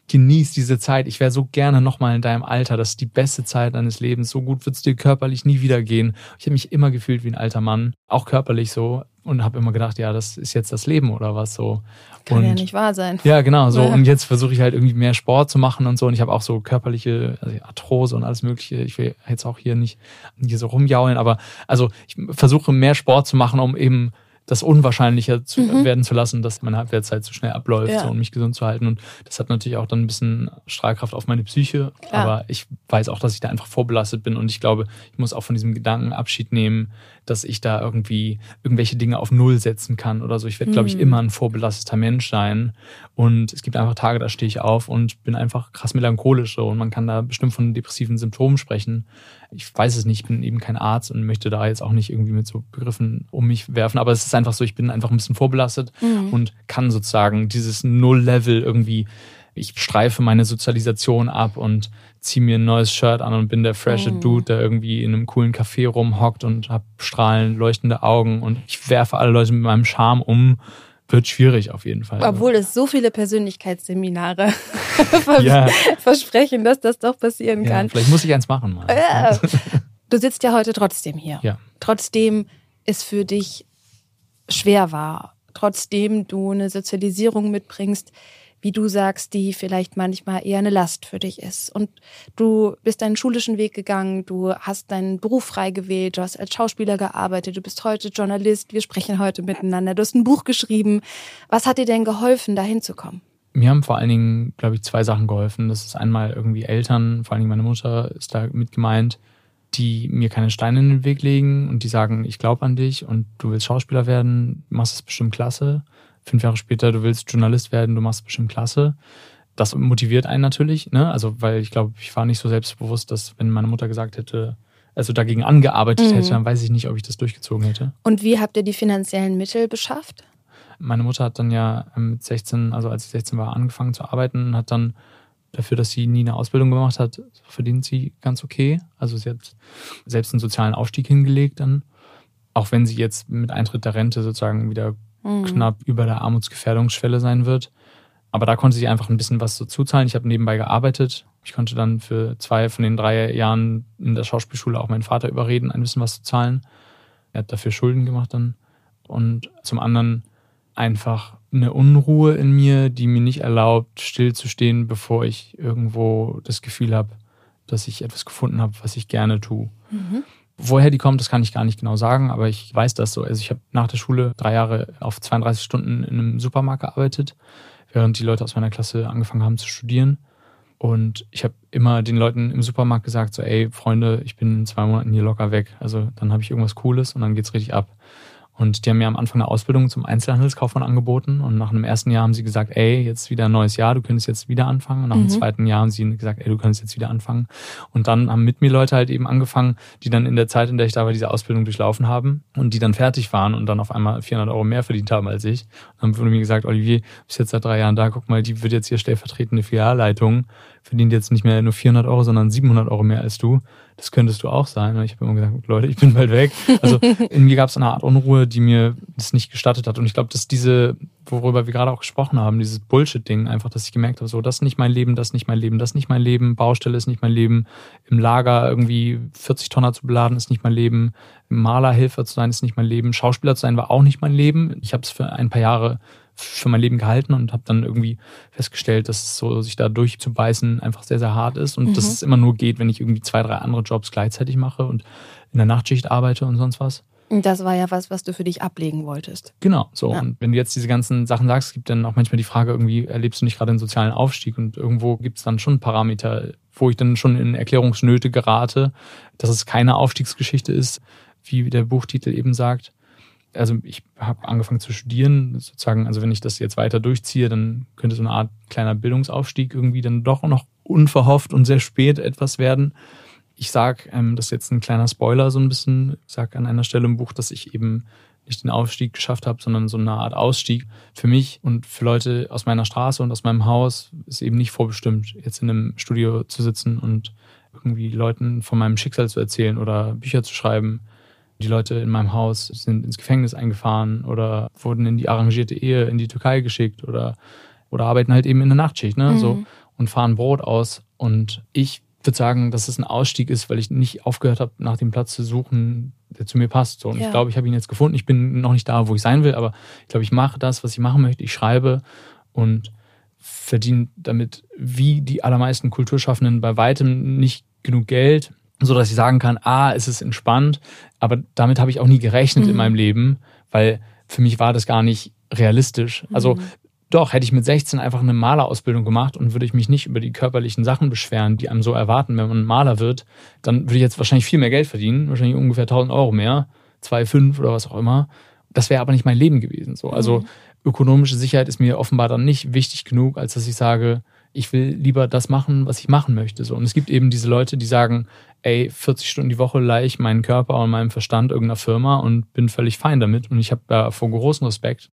genieß diese Zeit, ich wäre so gerne nochmal in deinem Alter, das ist die beste Zeit deines Lebens, so gut wird es dir körperlich nie wieder gehen. Ich habe mich immer gefühlt wie ein alter Mann, auch körperlich so und habe immer gedacht, ja, das ist jetzt das Leben oder was so. Kann und, ja nicht wahr sein. Ja, genau so. Ja. Und jetzt versuche ich halt irgendwie mehr Sport zu machen und so. Und ich habe auch so körperliche also Arthrose und alles Mögliche. Ich will jetzt auch hier nicht hier so rumjaulen, aber also ich versuche mehr Sport zu machen, um eben das unwahrscheinlicher zu, mhm. werden zu lassen, dass meine Halbwertszeit zu schnell abläuft, ja. so, um mich gesund zu halten. Und das hat natürlich auch dann ein bisschen Strahlkraft auf meine Psyche. Klar. Aber ich weiß auch, dass ich da einfach vorbelastet bin. Und ich glaube, ich muss auch von diesem Gedanken Abschied nehmen, dass ich da irgendwie irgendwelche Dinge auf Null setzen kann oder so. Ich werde, mhm. glaube ich, immer ein vorbelasteter Mensch sein. Und es gibt einfach Tage, da stehe ich auf und bin einfach krass melancholisch. So. Und man kann da bestimmt von depressiven Symptomen sprechen ich weiß es nicht, ich bin eben kein Arzt und möchte da jetzt auch nicht irgendwie mit so Begriffen um mich werfen, aber es ist einfach so, ich bin einfach ein bisschen vorbelastet mhm. und kann sozusagen dieses Null-Level irgendwie, ich streife meine Sozialisation ab und ziehe mir ein neues Shirt an und bin der frische mhm. Dude, der irgendwie in einem coolen Café rumhockt und hab strahlend leuchtende Augen und ich werfe alle Leute mit meinem Charme um wird schwierig auf jeden Fall. Obwohl es so viele Persönlichkeitsseminare *laughs* ja. versprechen, dass das doch passieren ja, kann. Vielleicht muss ich eins machen mal. Ja. Du sitzt ja heute trotzdem hier. Ja. Trotzdem es für dich schwer war, trotzdem du eine Sozialisierung mitbringst, wie du sagst, die vielleicht manchmal eher eine Last für dich ist. Und du bist deinen schulischen Weg gegangen, du hast deinen Beruf frei gewählt, du hast als Schauspieler gearbeitet, du bist heute Journalist, wir sprechen heute miteinander, du hast ein Buch geschrieben. Was hat dir denn geholfen, da hinzukommen? Mir haben vor allen Dingen, glaube ich, zwei Sachen geholfen. Das ist einmal irgendwie Eltern, vor allen Dingen meine Mutter ist da mit gemeint, die mir keine Steine in den Weg legen und die sagen, ich glaube an dich und du willst Schauspieler werden, machst es bestimmt klasse fünf Jahre später, du willst Journalist werden, du machst bestimmt klasse. Das motiviert einen natürlich, ne? Also, weil ich glaube, ich war nicht so selbstbewusst, dass wenn meine Mutter gesagt hätte, also dagegen angearbeitet mhm. hätte, dann weiß ich nicht, ob ich das durchgezogen hätte. Und wie habt ihr die finanziellen Mittel beschafft? Meine Mutter hat dann ja mit 16, also als ich 16 war, angefangen zu arbeiten und hat dann dafür, dass sie nie eine Ausbildung gemacht hat, verdient sie ganz okay. Also sie hat selbst einen sozialen Aufstieg hingelegt dann. Auch wenn sie jetzt mit Eintritt der Rente sozusagen wieder mhm. knapp über der Armutsgefährdungsschwelle sein wird. Aber da konnte sie einfach ein bisschen was dazu zahlen. Ich habe nebenbei gearbeitet. Ich konnte dann für zwei von den drei Jahren in der Schauspielschule auch meinen Vater überreden, ein bisschen was zu zahlen. Er hat dafür Schulden gemacht dann. Und zum anderen einfach eine Unruhe in mir, die mir nicht erlaubt, stillzustehen, bevor ich irgendwo das Gefühl habe, dass ich etwas gefunden habe, was ich gerne tue. Mhm. Woher die kommt, das kann ich gar nicht genau sagen, aber ich weiß das so. Also ich habe nach der Schule drei Jahre auf 32 Stunden in einem Supermarkt gearbeitet, während die Leute aus meiner Klasse angefangen haben zu studieren. Und ich habe immer den Leuten im Supermarkt gesagt, so, ey, Freunde, ich bin in zwei Monaten hier locker weg. Also dann habe ich irgendwas Cooles und dann geht's richtig ab. Und die haben mir am Anfang eine Ausbildung zum Einzelhandelskaufmann angeboten. Und nach einem ersten Jahr haben sie gesagt, ey, jetzt wieder ein neues Jahr, du könntest jetzt wieder anfangen. Und nach mhm. dem zweiten Jahr haben sie gesagt, ey, du könntest jetzt wieder anfangen. Und dann haben mit mir Leute halt eben angefangen, die dann in der Zeit, in der ich da war, diese Ausbildung durchlaufen haben und die dann fertig waren und dann auf einmal 400 Euro mehr verdient haben als ich. Und dann wurde mir gesagt, Olivier, bist jetzt seit drei Jahren da, guck mal, die wird jetzt hier stellvertretende Filialleitung, verdient jetzt nicht mehr nur 400 Euro, sondern 700 Euro mehr als du das könntest du auch sein. Und ich habe immer gesagt, Leute, ich bin bald weg. Also *laughs* in mir gab es eine Art Unruhe, die mir das nicht gestattet hat. Und ich glaube, dass diese, worüber wir gerade auch gesprochen haben, dieses Bullshit-Ding, einfach, dass ich gemerkt habe, so, das ist nicht mein Leben, das ist nicht mein Leben, das ist nicht mein Leben, Baustelle ist nicht mein Leben, im Lager irgendwie 40 Tonner zu beladen ist nicht mein Leben, Malerhilfe zu sein ist nicht mein Leben, Schauspieler zu sein war auch nicht mein Leben. Ich habe es für ein paar Jahre für mein Leben gehalten und habe dann irgendwie festgestellt, dass so sich da durchzubeißen einfach sehr, sehr hart ist und mhm. dass es immer nur geht, wenn ich irgendwie zwei, drei andere Jobs gleichzeitig mache und in der Nachtschicht arbeite und sonst was. Das war ja was, was du für dich ablegen wolltest. Genau, so. Ja. Und wenn du jetzt diese ganzen Sachen sagst, gibt dann auch manchmal die Frage, irgendwie erlebst du nicht gerade einen sozialen Aufstieg und irgendwo gibt es dann schon Parameter, wo ich dann schon in Erklärungsnöte gerate, dass es keine Aufstiegsgeschichte ist, wie der Buchtitel eben sagt. Also ich habe angefangen zu studieren, sozusagen, also wenn ich das jetzt weiter durchziehe, dann könnte so eine Art kleiner Bildungsaufstieg irgendwie dann doch noch unverhofft und sehr spät etwas werden ich sage, ähm, das ist jetzt ein kleiner Spoiler so ein bisschen, ich sage an einer Stelle im Buch, dass ich eben nicht den Aufstieg geschafft habe, sondern so eine Art Ausstieg. Für mich und für Leute aus meiner Straße und aus meinem Haus ist eben nicht vorbestimmt, jetzt in einem Studio zu sitzen und irgendwie Leuten von meinem Schicksal zu erzählen oder Bücher zu schreiben. Die Leute in meinem Haus sind ins Gefängnis eingefahren oder wurden in die arrangierte Ehe in die Türkei geschickt oder, oder arbeiten halt eben in der Nachtschicht, ne? Mhm. So, und fahren Brot aus. Und ich würde sagen, dass es ein Ausstieg ist, weil ich nicht aufgehört habe, nach dem Platz zu suchen, der zu mir passt. So, und ja. ich glaube, ich habe ihn jetzt gefunden. Ich bin noch nicht da, wo ich sein will, aber ich glaube, ich mache das, was ich machen möchte. Ich schreibe und verdiene damit wie die allermeisten Kulturschaffenden bei weitem nicht genug Geld, so dass ich sagen kann, ah, es ist entspannt, aber damit habe ich auch nie gerechnet mhm. in meinem Leben, weil für mich war das gar nicht realistisch. Also mhm. Doch, hätte ich mit 16 einfach eine Malerausbildung gemacht und würde ich mich nicht über die körperlichen Sachen beschweren, die einem so erwarten, wenn man Maler wird, dann würde ich jetzt wahrscheinlich viel mehr Geld verdienen, wahrscheinlich ungefähr 1000 Euro mehr, 2,5 oder was auch immer. Das wäre aber nicht mein Leben gewesen. So. Also mhm. ökonomische Sicherheit ist mir offenbar dann nicht wichtig genug, als dass ich sage, ich will lieber das machen, was ich machen möchte. So. Und es gibt eben diese Leute, die sagen, ey, 40 Stunden die Woche leihe ich meinen Körper und meinen Verstand irgendeiner Firma und bin völlig fein damit. Und ich habe da vor großen Respekt.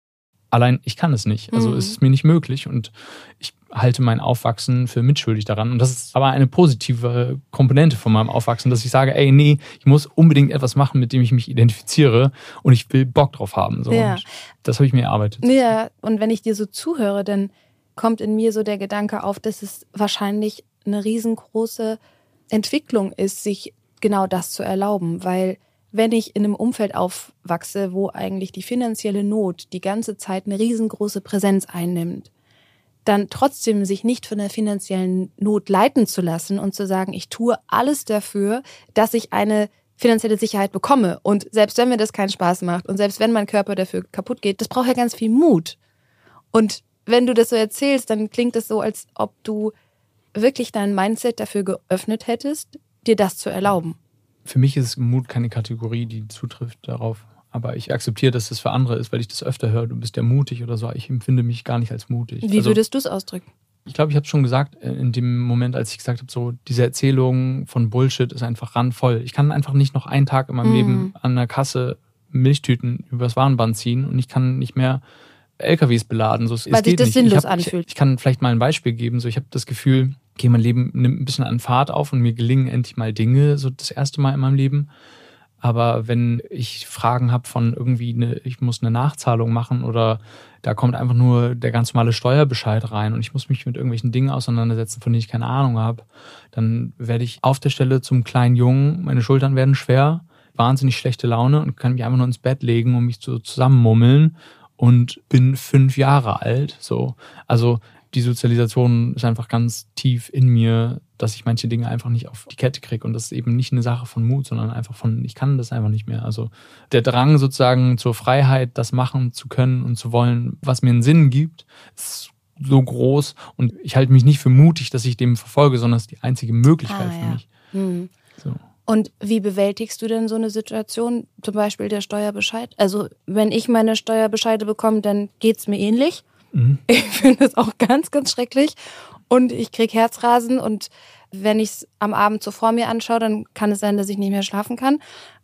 Allein ich kann es nicht. Also mhm. es ist mir nicht möglich und ich halte mein Aufwachsen für mitschuldig daran. Und das ist aber eine positive Komponente von meinem Aufwachsen, dass ich sage, ey, nee, ich muss unbedingt etwas machen, mit dem ich mich identifiziere und ich will Bock drauf haben. So. Ja. das habe ich mir erarbeitet. Ja, und wenn ich dir so zuhöre, dann kommt in mir so der Gedanke auf, dass es wahrscheinlich eine riesengroße Entwicklung ist, sich genau das zu erlauben, weil wenn ich in einem Umfeld aufwachse, wo eigentlich die finanzielle Not die ganze Zeit eine riesengroße Präsenz einnimmt, dann trotzdem sich nicht von der finanziellen Not leiten zu lassen und zu sagen, ich tue alles dafür, dass ich eine finanzielle Sicherheit bekomme. Und selbst wenn mir das keinen Spaß macht und selbst wenn mein Körper dafür kaputt geht, das braucht ja ganz viel Mut. Und wenn du das so erzählst, dann klingt es so, als ob du wirklich dein Mindset dafür geöffnet hättest, dir das zu erlauben für mich ist Mut keine Kategorie, die zutrifft darauf. Aber ich akzeptiere, dass das für andere ist, weil ich das öfter höre. Du bist ja mutig oder so. Ich empfinde mich gar nicht als mutig. Wie also, würdest du es ausdrücken? Ich glaube, ich habe es schon gesagt, äh, in dem Moment, als ich gesagt habe, so diese Erzählung von Bullshit ist einfach randvoll. Ich kann einfach nicht noch einen Tag in meinem mm. Leben an der Kasse Milchtüten übers Warenband ziehen und ich kann nicht mehr LKWs beladen. So, Weil sich das nicht. sinnlos ich hab, anfühlt. Ich, ich, kann vielleicht mal ein Beispiel geben. So, ich habe das Gefühl, okay, mein Leben nimmt ein bisschen an Fahrt auf und mir gelingen endlich mal Dinge, so das erste Mal in meinem Leben. Aber wenn ich Fragen habe von irgendwie, eine, ich muss eine Nachzahlung machen oder da kommt einfach nur der ganz normale Steuerbescheid rein und ich muss mich mit irgendwelchen Dingen auseinandersetzen, von denen ich keine Ahnung habe, dann werde ich auf der Stelle zum kleinen Jungen, meine Schultern werden schwer, wahnsinnig schlechte Laune und kann mich einfach nur ins Bett legen und mich so zusammenmummeln und bin fünf Jahre alt. So, also die Sozialisation ist einfach ganz tief in mir, dass ich manche Dinge einfach nicht auf die Kette kriege. Und das ist eben nicht eine Sache von Mut, sondern einfach von, ich kann das einfach nicht mehr. Also der Drang sozusagen zur Freiheit, das machen zu können und zu wollen, was mir einen Sinn gibt, ist so groß. Und ich halte mich nicht für mutig, dass ich dem verfolge, sondern es ist die einzige Möglichkeit ah, für ja. mich. Hm. So. Und wie bewältigst du denn so eine Situation, zum Beispiel der Steuerbescheid? Also wenn ich meine Steuerbescheide bekomme, dann geht's mir ähnlich. Mhm. *laughs* Ich finde das auch ganz, ganz schrecklich. Und ich kriege Herzrasen und wenn ich es am Abend so vor mir anschaue, dann kann es sein, dass ich nicht mehr schlafen kann.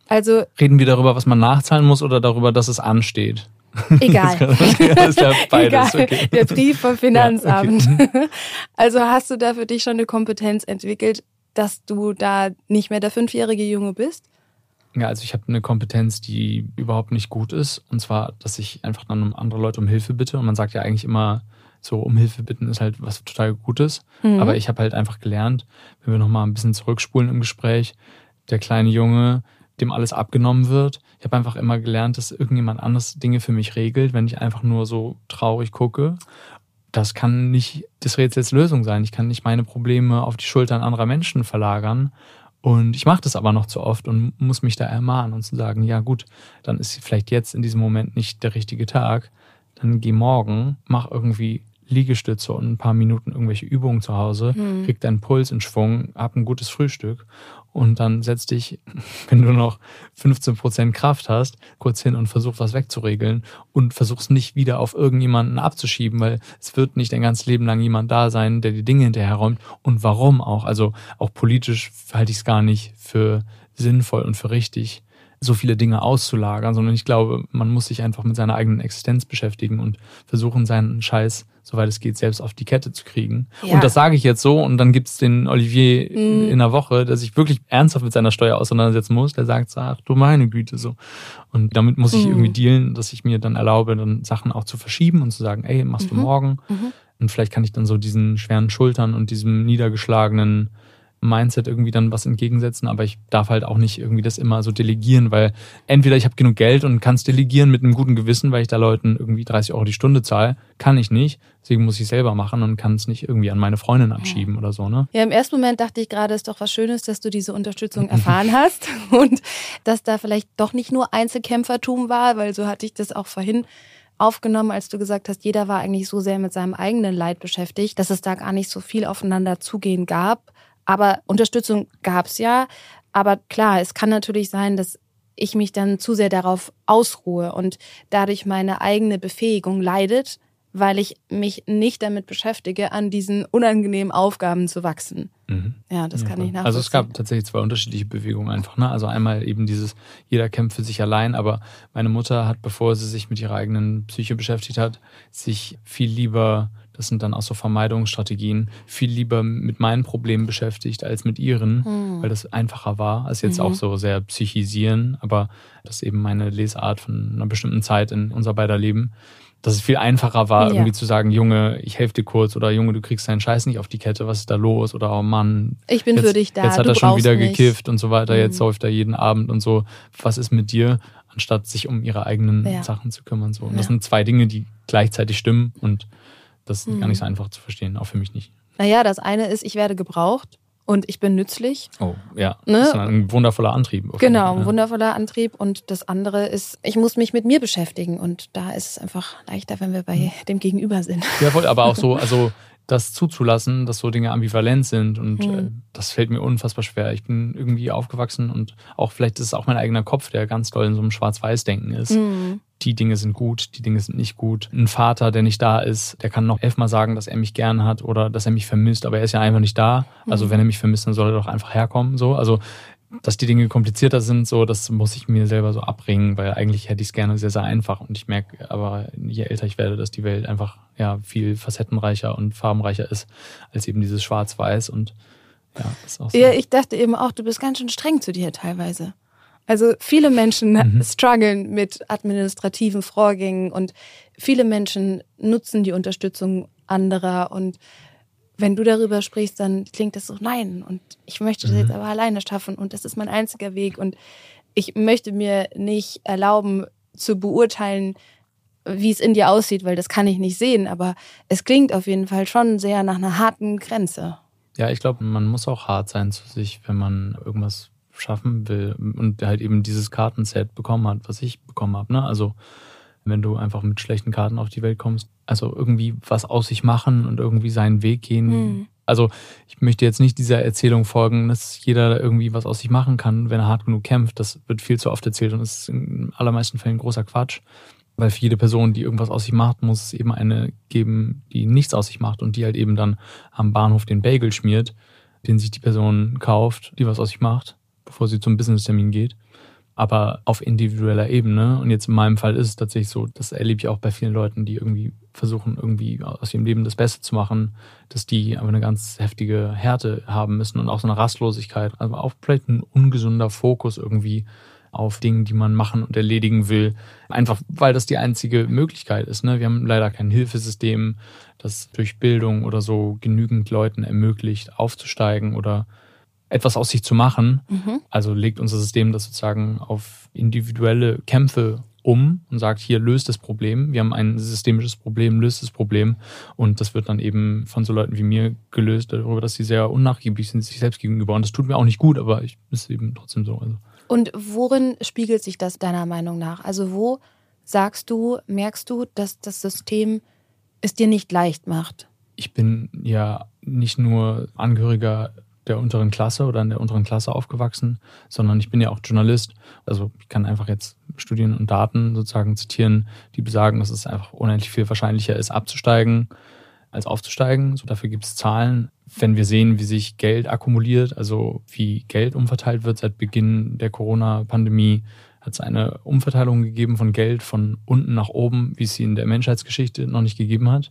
Also reden wir darüber, was man nachzahlen muss oder darüber, dass es ansteht? *laughs* Egal. das ist ja *laughs* beides. Egal. Okay. Der Brief vom Finanzamt. Ja, okay. Also hast du da für dich schon eine Kompetenz entwickelt, dass du da nicht mehr der fünfjährige Junge bist? Ja, also ich habe eine Kompetenz, die überhaupt nicht gut ist. Und zwar, dass ich einfach dann andere Leute um Hilfe bitte. Und man sagt ja eigentlich immer, so um Hilfe bitten ist halt was total Gutes. Mhm. Aber ich habe halt einfach gelernt, wenn wir nochmal ein bisschen zurückspulen im Gespräch, der kleine Junge, dem alles abgenommen wird. Ich habe einfach immer gelernt, dass irgendjemand anders Dinge für mich regelt, wenn ich einfach nur so traurig gucke. Das kann nicht das Rätsels Lösung sein. Ich kann nicht meine Probleme auf die Schultern anderer Menschen verlagern. Und ich mache das aber noch zu oft und muss mich da ermahnen und zu sagen, ja gut, dann ist vielleicht jetzt in diesem Moment nicht der richtige Tag. Dann geh morgen, mach irgendwie Liegestütze und ein paar Minuten irgendwelche Übungen zu Hause, mhm. krieg deinen Puls in Schwung, hab ein gutes Frühstück und dann setz dich, *laughs* wenn du noch 15 Prozent Kraft hast, kurz hin und versuch was wegzuregeln und versuch's nicht wieder auf irgendjemanden abzuschieben, weil es wird nicht dein ganzes Leben lang jemand da sein, der die Dinge hinterherräumt und warum auch. Also auch politisch halte ich es gar nicht für sinnvoll und für richtig, so viele Dinge auszulagern, sondern ich glaube, man muss sich einfach mit seiner eigenen Existenz beschäftigen und versuchen, seinen Scheiß, soweit es geht, selbst auf die Kette zu kriegen. Ja. Und das sage ich jetzt so und dann gibt's den Olivier mhm. in der Woche, der sich wirklich ernsthaft mit seiner Steuer auseinandersetzen muss, der sagt, ach du meine Güte, so. Und damit muss ich mhm. irgendwie dealen, dass ich mir dann erlaube, dann Sachen auch zu verschieben und zu sagen, ey, machst mhm. du morgen. Mhm. Und vielleicht kann ich dann so diesen schweren Schultern und diesem niedergeschlagenen Mindset irgendwie dann was entgegensetzen, aber ich darf halt auch nicht irgendwie das immer so delegieren, weil entweder ich habe genug Geld und kann es delegieren mit einem guten Gewissen, weil ich da Leuten irgendwie 30 Euro die Stunde zahle, kann ich nicht. Deswegen muss ich selber machen und kann es nicht irgendwie an meine Freundin abschieben ja. oder so. Ne? Ja, im ersten Moment dachte ich gerade, ist doch was Schönes, dass du diese Unterstützung *laughs* erfahren hast und dass da vielleicht doch nicht nur Einzelkämpfertum war, weil so hatte ich das auch vorhin aufgenommen, als du gesagt hast, jeder war eigentlich so sehr mit seinem eigenen Leid beschäftigt, dass es da gar nicht so viel aufeinander zugehen gab. Aber Unterstützung gab es ja. Aber klar, es kann natürlich sein, dass ich mich dann zu sehr darauf ausruhe und dadurch meine eigene Befähigung leidet, weil ich mich nicht damit beschäftige, an diesen unangenehmen Aufgaben zu wachsen. Mhm. Ja, das kann ja, ich nachvollziehen. Also es gab tatsächlich zwei unterschiedliche Bewegungen einfach. Ne? Also einmal eben dieses, jeder kämpft für sich allein, aber meine Mutter hat, bevor sie sich mit ihrer eigenen Psyche beschäftigt hat, sich viel lieber das sind dann auch so Vermeidungsstrategien, viel lieber mit meinen Problemen beschäftigt als mit ihren, mhm. weil das einfacher war, als jetzt mhm. auch so sehr psychisieren, aber das ist eben meine Lesart von einer bestimmten Zeit in unser beider Leben dass es viel einfacher war, ja. irgendwie zu sagen, Junge, ich helfe dir kurz oder Junge, du kriegst deinen Scheiß nicht auf die Kette, was ist da los? Oder oh Mann, ich bin jetzt, für dich da. Jetzt hat er schon wieder mich. gekifft und so weiter, mhm. jetzt säuft er jeden Abend und so. Was ist mit dir? Anstatt sich um ihre eigenen ja. Sachen zu kümmern. So. Und ja. das sind zwei Dinge, die gleichzeitig stimmen und das ist mhm. gar nicht so mhm. einfach zu verstehen, auch für mich nicht. Naja, das eine ist, ich werde gebraucht und ich bin nützlich. Oh, ja. Ne? Das ist ein wundervoller Antrieb. Genau, ein wundervoller Antrieb. Und das andere ist, ich muss mich mit mir beschäftigen. Und da ist es einfach leichter, wenn wir bei mhm. dem Gegenüber sind. Ja, voll, aber auch so, *laughs* also das zuzulassen, dass so Dinge ambivalent sind. Und mhm. äh, das fällt mir unfassbar schwer. Ich bin irgendwie aufgewachsen und auch vielleicht ist es auch mein eigener Kopf, der ganz doll in so einem Schwarz-Weiß-Denken ist. Mhm. Die Dinge sind gut, die Dinge sind nicht gut. Ein Vater, der nicht da ist, der kann noch elfmal sagen, dass er mich gern hat oder dass er mich vermisst, aber er ist ja einfach nicht da. Also mhm. wenn er mich vermisst, dann soll er doch einfach herkommen. So, also dass die Dinge komplizierter sind, so, das muss ich mir selber so abbringen, weil eigentlich hätte ich es gerne sehr, sehr einfach. Und ich merke aber, je älter ich werde, dass die Welt einfach ja viel facettenreicher und farbenreicher ist als eben dieses Schwarz-Weiß. Und ja, ist auch so. Ja, ich dachte eben auch, du bist ganz schön streng zu dir teilweise. Also viele Menschen mhm. strugglen mit administrativen Vorgängen und viele Menschen nutzen die Unterstützung anderer und wenn du darüber sprichst, dann klingt das so, nein, und ich möchte das mhm. jetzt aber alleine schaffen und das ist mein einziger Weg und ich möchte mir nicht erlauben zu beurteilen, wie es in dir aussieht, weil das kann ich nicht sehen, aber es klingt auf jeden Fall schon sehr nach einer harten Grenze. Ja, ich glaube, man muss auch hart sein zu sich, wenn man irgendwas schaffen will und halt eben dieses Kartenset bekommen hat, was ich bekommen habe. Ne? Also wenn du einfach mit schlechten Karten auf die Welt kommst. Also irgendwie was aus sich machen und irgendwie seinen Weg gehen. Mhm. Also ich möchte jetzt nicht dieser Erzählung folgen, dass jeder irgendwie was aus sich machen kann, wenn er hart genug kämpft. Das wird viel zu oft erzählt und ist in allermeisten Fällen großer Quatsch. Weil für jede Person, die irgendwas aus sich macht, muss es eben eine geben, die nichts aus sich macht und die halt eben dann am Bahnhof den Bagel schmiert, den sich die Person kauft, die was aus sich macht, bevor sie zum Business-Termin geht aber auf individueller Ebene. Und jetzt in meinem Fall ist es tatsächlich so, das erlebe ich auch bei vielen Leuten, die irgendwie versuchen, irgendwie aus ihrem Leben das Beste zu machen, dass die aber eine ganz heftige Härte haben müssen und auch so eine Rastlosigkeit, also auch vielleicht ein ungesunder Fokus irgendwie auf Dinge, die man machen und erledigen will. Einfach weil das die einzige Möglichkeit ist. Ne? Wir haben leider kein Hilfesystem, das durch Bildung oder so genügend Leuten ermöglicht, aufzusteigen oder etwas aus sich zu machen. Mhm. Also legt unser System das sozusagen auf individuelle Kämpfe um und sagt, hier löst das Problem. Wir haben ein systemisches Problem, löst das Problem. Und das wird dann eben von so Leuten wie mir gelöst, darüber, dass sie sehr unnachgiebig sind sich selbst gegenüber. Und das tut mir auch nicht gut, aber ich ist eben trotzdem so. Also. Und worin spiegelt sich das deiner Meinung nach? Also wo sagst du, merkst du, dass das System es dir nicht leicht macht? Ich bin ja nicht nur Angehöriger der unteren Klasse oder in der unteren Klasse aufgewachsen, sondern ich bin ja auch Journalist. Also ich kann einfach jetzt Studien und Daten sozusagen zitieren, die besagen, dass es einfach unendlich viel wahrscheinlicher ist, abzusteigen als aufzusteigen. So dafür gibt es Zahlen. Wenn wir sehen, wie sich Geld akkumuliert, also wie Geld umverteilt wird seit Beginn der Corona-Pandemie, hat es eine Umverteilung gegeben von Geld von unten nach oben, wie es sie in der Menschheitsgeschichte noch nicht gegeben hat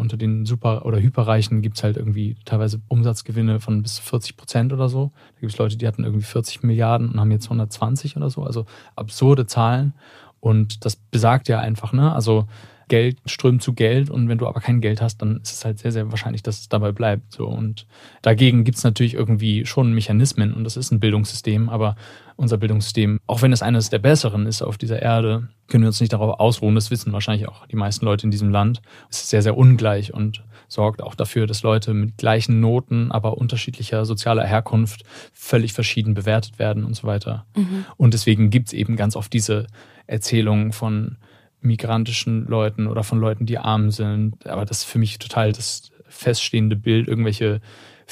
unter den Super- oder Hyperreichen gibt es halt irgendwie teilweise Umsatzgewinne von bis zu 40 Prozent oder so. Da gibt es Leute, die hatten irgendwie 40 Milliarden und haben jetzt 120 oder so. Also absurde Zahlen. Und das besagt ja einfach, ne? Also Geld strömt zu Geld und wenn du aber kein Geld hast, dann ist es halt sehr, sehr wahrscheinlich, dass es dabei bleibt. So. Und dagegen gibt es natürlich irgendwie schon Mechanismen und das ist ein Bildungssystem, aber unser Bildungssystem, auch wenn es eines der besseren ist auf dieser Erde, können wir uns nicht darauf ausruhen. Das wissen wahrscheinlich auch die meisten Leute in diesem Land. Es ist sehr, sehr ungleich und sorgt auch dafür, dass Leute mit gleichen Noten, aber unterschiedlicher sozialer Herkunft völlig verschieden bewertet werden und so weiter. Mhm. Und deswegen gibt es eben ganz oft diese Erzählungen von migrantischen Leuten oder von Leuten, die arm sind. Aber das ist für mich total das feststehende Bild, irgendwelche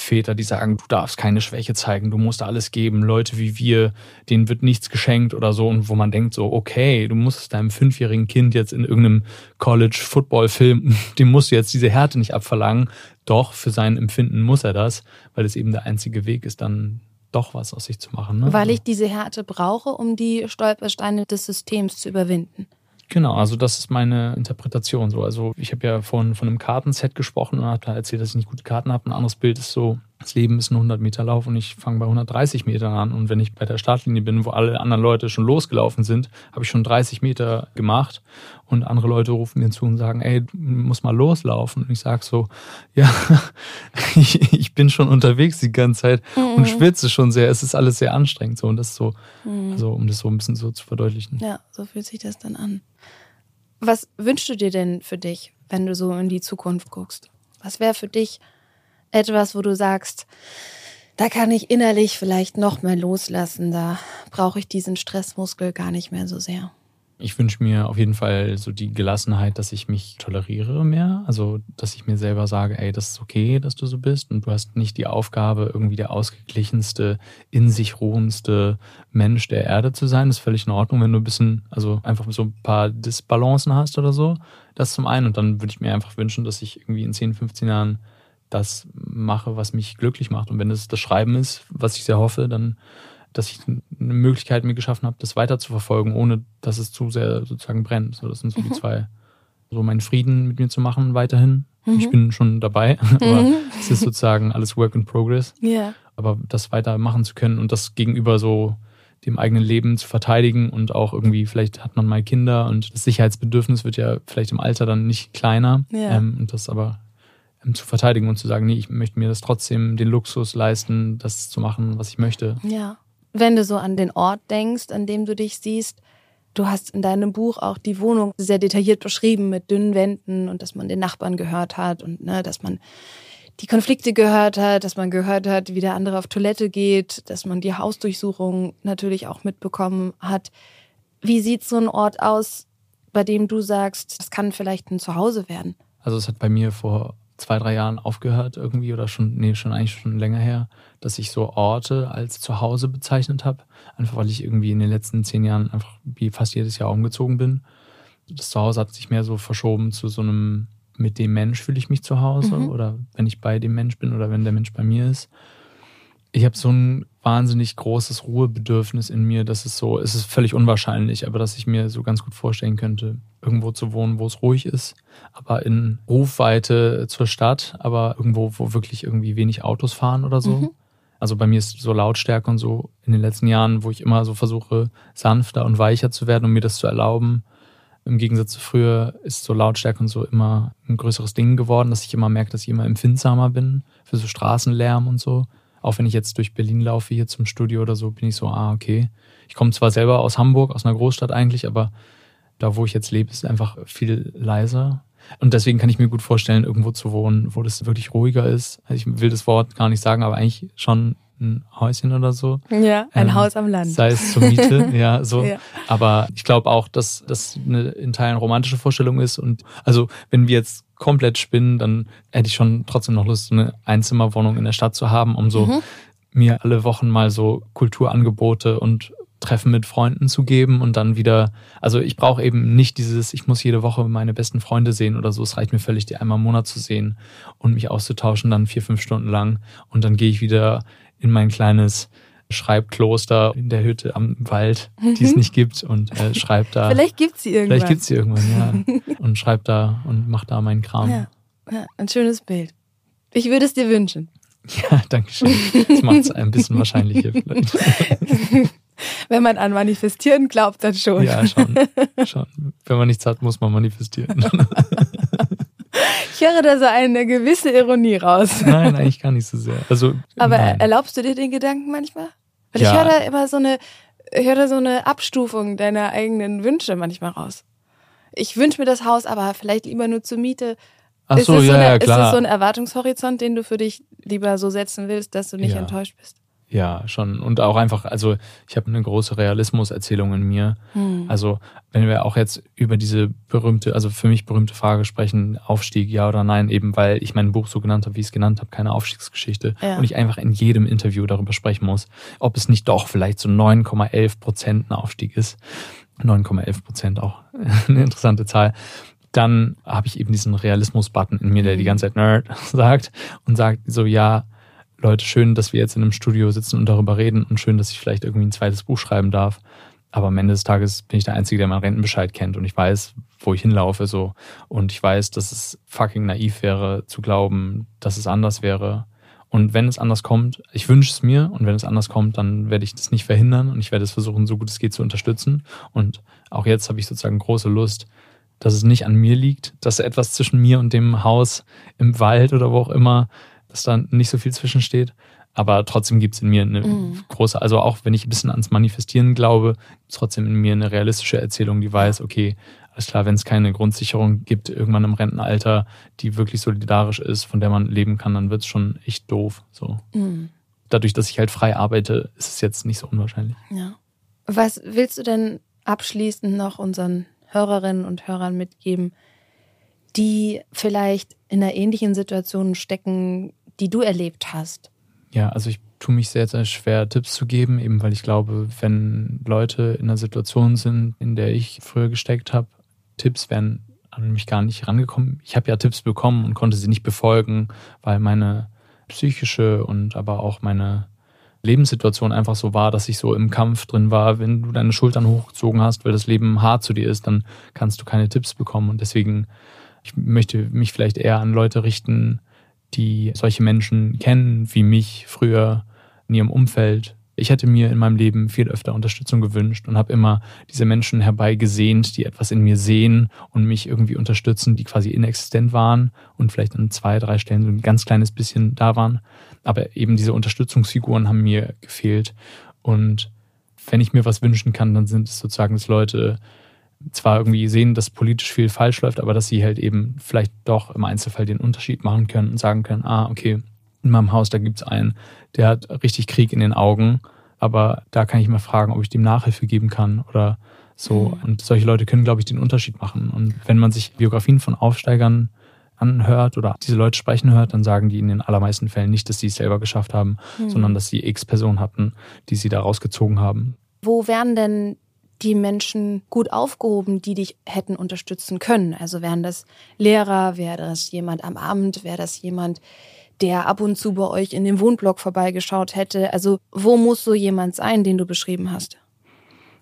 Väter, die sagen, du darfst keine Schwäche zeigen, du musst alles geben. Leute wie wir, denen wird nichts geschenkt oder so. Und wo man denkt so, okay, du musst deinem fünfjährigen Kind jetzt in irgendeinem College-Football-Film, *laughs* dem musst du jetzt diese Härte nicht abverlangen. Doch, für sein Empfinden muss er das, weil es eben der einzige Weg ist, dann doch was aus sich zu machen. Ne? Weil ich diese Härte brauche, um die Stolpersteine des Systems zu überwinden. Genau, also das ist meine Interpretation so. Also ich habe ja von, von einem Kartenset gesprochen und habe da erzählt, dass ich nicht gute Karten habe. Ein anderes Bild ist so, das Leben ist ein 100 Meter Lauf und ich fange bei 130 Metern an. Und wenn ich bei der Startlinie bin, wo alle anderen Leute schon losgelaufen sind, habe ich schon 30 Meter gemacht. Und andere Leute rufen mir zu und sagen, ey, du musst mal loslaufen. Und ich sage so, ja, *laughs* ich, ich, bin schon unterwegs die ganze Zeit mhm. und schwitze schon sehr. Es ist alles sehr anstrengend so. Und das so, mhm. also um das so ein bisschen so zu verdeutlichen. Ja, so fühlt sich das dann an. Was wünschst du dir denn für dich, wenn du so in die Zukunft guckst? Was wäre für dich etwas, wo du sagst, da kann ich innerlich vielleicht noch mehr loslassen, da brauche ich diesen Stressmuskel gar nicht mehr so sehr. Ich wünsche mir auf jeden Fall so die Gelassenheit, dass ich mich toleriere mehr. Also, dass ich mir selber sage, ey, das ist okay, dass du so bist und du hast nicht die Aufgabe, irgendwie der ausgeglichenste, in sich ruhendste Mensch der Erde zu sein. Das ist völlig in Ordnung, wenn du ein bisschen, also einfach so ein paar Disbalancen hast oder so. Das zum einen. Und dann würde ich mir einfach wünschen, dass ich irgendwie in 10, 15 Jahren das mache, was mich glücklich macht. Und wenn es das Schreiben ist, was ich sehr hoffe, dann, dass ich eine Möglichkeit mir geschaffen habe, das weiter zu verfolgen, ohne dass es zu sehr sozusagen brennt. So, das sind so mhm. die zwei. So meinen Frieden mit mir zu machen weiterhin. Mhm. Ich bin schon dabei, *laughs* aber mhm. es ist sozusagen alles Work in Progress. Yeah. Aber das weiter machen zu können und das gegenüber so dem eigenen Leben zu verteidigen und auch irgendwie, vielleicht hat man mal Kinder und das Sicherheitsbedürfnis wird ja vielleicht im Alter dann nicht kleiner. Yeah. Ähm, und das aber zu verteidigen und zu sagen, nee, ich möchte mir das trotzdem den Luxus leisten, das zu machen, was ich möchte. Ja. Wenn du so an den Ort denkst, an dem du dich siehst, du hast in deinem Buch auch die Wohnung sehr detailliert beschrieben mit dünnen Wänden und dass man den Nachbarn gehört hat und ne, dass man die Konflikte gehört hat, dass man gehört hat, wie der andere auf Toilette geht, dass man die Hausdurchsuchung natürlich auch mitbekommen hat. Wie sieht so ein Ort aus, bei dem du sagst, das kann vielleicht ein Zuhause werden? Also es hat bei mir vor zwei, drei Jahren aufgehört irgendwie oder schon, nee, schon eigentlich schon länger her, dass ich so Orte als Zuhause bezeichnet habe. Einfach weil ich irgendwie in den letzten zehn Jahren einfach wie fast jedes Jahr umgezogen bin. Das Zuhause hat sich mehr so verschoben zu so einem, mit dem Mensch fühle ich mich zu Hause mhm. oder wenn ich bei dem Mensch bin oder wenn der Mensch bei mir ist. Ich habe so ein wahnsinnig großes Ruhebedürfnis in mir. Das ist so, es ist völlig unwahrscheinlich, aber dass ich mir so ganz gut vorstellen könnte, irgendwo zu wohnen, wo es ruhig ist, aber in Rufweite zur Stadt, aber irgendwo, wo wirklich irgendwie wenig Autos fahren oder so. Mhm. Also bei mir ist so Lautstärke und so in den letzten Jahren, wo ich immer so versuche, sanfter und weicher zu werden, um mir das zu erlauben. Im Gegensatz zu früher ist so Lautstärke und so immer ein größeres Ding geworden, dass ich immer merke, dass ich immer empfindsamer bin für so Straßenlärm und so. Auch wenn ich jetzt durch Berlin laufe, hier zum Studio oder so, bin ich so, ah, okay. Ich komme zwar selber aus Hamburg, aus einer Großstadt eigentlich, aber da, wo ich jetzt lebe, ist einfach viel leiser. Und deswegen kann ich mir gut vorstellen, irgendwo zu wohnen, wo das wirklich ruhiger ist. Also ich will das Wort gar nicht sagen, aber eigentlich schon ein Häuschen oder so. Ja, ein ähm, Haus am Land. Sei es zur Miete, *laughs* ja, so. Ja. Aber ich glaube auch, dass das eine in Teilen romantische Vorstellung ist. Und also, wenn wir jetzt komplett spinnen, dann hätte ich schon trotzdem noch Lust, eine Einzimmerwohnung in der Stadt zu haben, um so mhm. mir alle Wochen mal so Kulturangebote und Treffen mit Freunden zu geben und dann wieder, also ich brauche eben nicht dieses, ich muss jede Woche meine besten Freunde sehen oder so. Es reicht mir völlig, die einmal im Monat zu sehen und mich auszutauschen, dann vier, fünf Stunden lang. Und dann gehe ich wieder in mein kleines Schreibkloster in der Hütte am Wald, die es mhm. nicht gibt und äh, schreibe da. *laughs* Vielleicht gibt's sie irgendwann. Vielleicht gibt's sie irgendwann, ja. *laughs* und schreib da und mach da meinen Kram. Ja, ja ein schönes Bild. Ich würde es dir wünschen. *laughs* Ja, danke schön. Das macht es ein bisschen wahrscheinlicher vielleicht. Wenn man an Manifestieren glaubt, dann schon. Ja, schon. schon. Wenn man nichts hat, muss man manifestieren. Ich höre da so eine gewisse Ironie raus. Nein, eigentlich gar nicht so sehr. Also, Aber nein. erlaubst du dir den Gedanken manchmal? Weil ja. ich höre da immer so eine, höre da so eine Abstufung deiner eigenen Wünsche manchmal raus. Ich wünsche mir das Haus, aber vielleicht lieber nur zur Miete. Ach so, ja, so eine, ja, klar. Ist das so ein Erwartungshorizont, den du für dich lieber so setzen willst, dass du nicht ja. enttäuscht bist? Ja, schon. Und auch einfach, also ich habe eine große Realismuserzählung in mir. Hm. Also wenn wir auch jetzt über diese berühmte, also für mich berühmte Frage sprechen, Aufstieg, ja oder nein, eben weil ich mein Buch so genannt habe, wie ich es genannt habe, keine Aufstiegsgeschichte. Ja. Und ich einfach in jedem Interview darüber sprechen muss, ob es nicht doch vielleicht so 9,11 Prozent ein Aufstieg ist. 9,11 Prozent auch *laughs* eine interessante Zahl dann habe ich eben diesen Realismus-Button in mir, der die ganze Zeit Nerd *laughs* sagt und sagt so, ja, Leute, schön, dass wir jetzt in einem Studio sitzen und darüber reden und schön, dass ich vielleicht irgendwie ein zweites Buch schreiben darf. Aber am Ende des Tages bin ich der Einzige, der meinen Rentenbescheid kennt und ich weiß, wo ich hinlaufe, so. Und ich weiß, dass es fucking naiv wäre, zu glauben, dass es anders wäre. Und wenn es anders kommt, ich wünsche es mir und wenn es anders kommt, dann werde ich das nicht verhindern und ich werde es versuchen, so gut es geht zu unterstützen. Und auch jetzt habe ich sozusagen große Lust, dass es nicht an mir liegt, dass etwas zwischen mir und dem Haus im Wald oder wo auch immer dass da nicht so viel zwischensteht. Aber trotzdem gibt es in mir eine mhm. große, also auch wenn ich ein bisschen ans Manifestieren glaube, trotzdem in mir eine realistische Erzählung, die weiß, okay, alles klar, wenn es keine Grundsicherung gibt, irgendwann im Rentenalter, die wirklich solidarisch ist, von der man leben kann, dann wird es schon echt doof. So. Mhm. Dadurch, dass ich halt frei arbeite, ist es jetzt nicht so unwahrscheinlich. Ja. Was willst du denn abschließend noch unseren Hörerinnen und Hörern mitgeben, die vielleicht in einer ähnlichen Situation stecken, die du erlebt hast? Ja, also ich tue mich sehr, sehr schwer, Tipps zu geben, eben weil ich glaube, wenn Leute in einer Situation sind, in der ich früher gesteckt habe, Tipps wären an mich gar nicht rangekommen. Ich habe ja Tipps bekommen und konnte sie nicht befolgen, weil meine psychische und aber auch meine Lebenssituation einfach so war, dass ich so im Kampf drin war. Wenn du deine Schultern hochgezogen hast, weil das Leben hart zu dir ist, dann kannst du keine Tipps bekommen. Und deswegen, ich möchte mich vielleicht eher an Leute richten, die solche Menschen kennen, wie mich früher in ihrem Umfeld. Ich hätte mir in meinem Leben viel öfter Unterstützung gewünscht und habe immer diese Menschen herbeigesehnt, die etwas in mir sehen und mich irgendwie unterstützen, die quasi inexistent waren und vielleicht an zwei, drei Stellen so ein ganz kleines bisschen da waren. Aber eben diese Unterstützungsfiguren haben mir gefehlt. Und wenn ich mir was wünschen kann, dann sind es sozusagen, dass Leute zwar irgendwie sehen, dass politisch viel falsch läuft, aber dass sie halt eben vielleicht doch im Einzelfall den Unterschied machen können und sagen können, ah, okay, in meinem Haus, da gibt es einen, der hat richtig Krieg in den Augen, aber da kann ich mal fragen, ob ich dem Nachhilfe geben kann oder so. Mhm. Und solche Leute können, glaube ich, den Unterschied machen. Und wenn man sich Biografien von Aufsteigern anhört oder diese Leute sprechen hört, dann sagen die in den allermeisten Fällen nicht, dass sie es selber geschafft haben, mhm. sondern dass sie X Personen hatten, die sie da rausgezogen haben. Wo wären denn die Menschen gut aufgehoben, die dich hätten unterstützen können. Also wären das Lehrer, wäre das jemand am Amt, wäre das jemand, der ab und zu bei euch in dem Wohnblock vorbeigeschaut hätte. Also wo muss so jemand sein, den du beschrieben hast?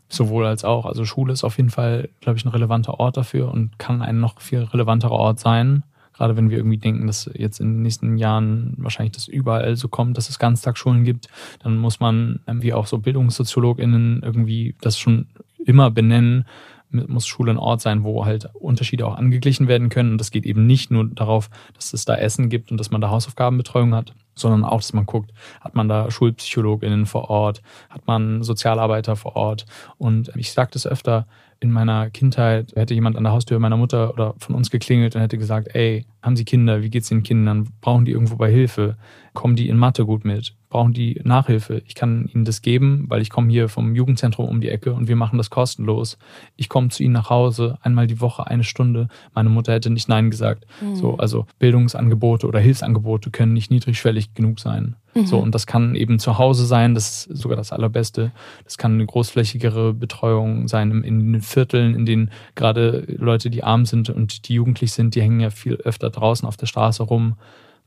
Sowohl als auch. Also Schule ist auf jeden Fall, glaube ich, ein relevanter Ort dafür und kann ein noch viel relevanterer Ort sein. Gerade wenn wir irgendwie denken, dass jetzt in den nächsten Jahren wahrscheinlich das überall so kommt, dass es Ganztagsschulen gibt, dann muss man, wie auch so BildungssoziologInnen, irgendwie das schon immer benennen muss Schule ein Ort sein, wo halt Unterschiede auch angeglichen werden können. Und das geht eben nicht nur darauf, dass es da Essen gibt und dass man da Hausaufgabenbetreuung hat, sondern auch, dass man guckt, hat man da SchulpsychologInnen vor Ort, hat man Sozialarbeiter vor Ort. Und ich sage das öfter, in meiner Kindheit hätte jemand an der Haustür meiner Mutter oder von uns geklingelt und hätte gesagt, ey, haben Sie Kinder? Wie geht's den Kindern? Brauchen die irgendwo bei Hilfe? Kommen die in Mathe gut mit? Brauchen die Nachhilfe? Ich kann Ihnen das geben, weil ich komme hier vom Jugendzentrum um die Ecke und wir machen das kostenlos. Ich komme zu Ihnen nach Hause einmal die Woche eine Stunde. Meine Mutter hätte nicht Nein gesagt. Mhm. So, also Bildungsangebote oder Hilfsangebote können nicht niedrigschwellig genug sein. So, mhm. und das kann eben zu Hause sein, das ist sogar das Allerbeste. Das kann eine großflächigere Betreuung sein in den Vierteln, in denen gerade Leute, die arm sind und die jugendlich sind, die hängen ja viel öfter draußen auf der Straße rum,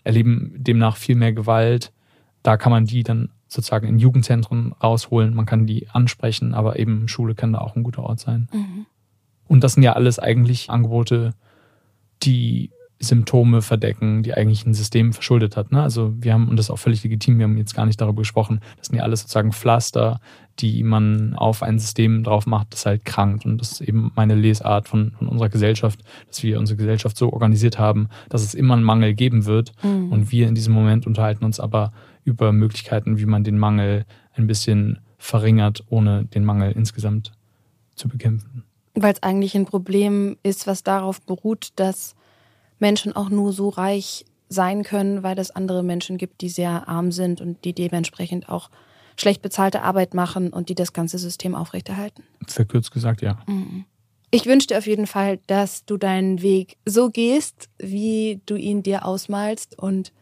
erleben demnach viel mehr Gewalt. Da kann man die dann sozusagen in Jugendzentren rausholen, man kann die ansprechen, aber eben Schule kann da auch ein guter Ort sein. Mhm. Und das sind ja alles eigentlich Angebote, die Symptome verdecken, die eigentlich ein System verschuldet hat. Ne? Also wir haben, und das ist auch völlig legitim, wir haben jetzt gar nicht darüber gesprochen, das sind ja alles sozusagen Pflaster, die man auf ein System drauf macht, das halt krankt. Und das ist eben meine Lesart von, von unserer Gesellschaft, dass wir unsere Gesellschaft so organisiert haben, dass es immer einen Mangel geben wird. Mhm. Und wir in diesem Moment unterhalten uns aber über Möglichkeiten, wie man den Mangel ein bisschen verringert, ohne den Mangel insgesamt zu bekämpfen. Weil es eigentlich ein Problem ist, was darauf beruht, dass Menschen auch nur so reich sein können, weil es andere Menschen gibt, die sehr arm sind und die dementsprechend auch schlecht bezahlte Arbeit machen und die das ganze System aufrechterhalten. Verkürzt gesagt, ja. Mhm. Ich wünsche dir auf jeden Fall, dass du deinen Weg so gehst, wie du ihn dir ausmalst und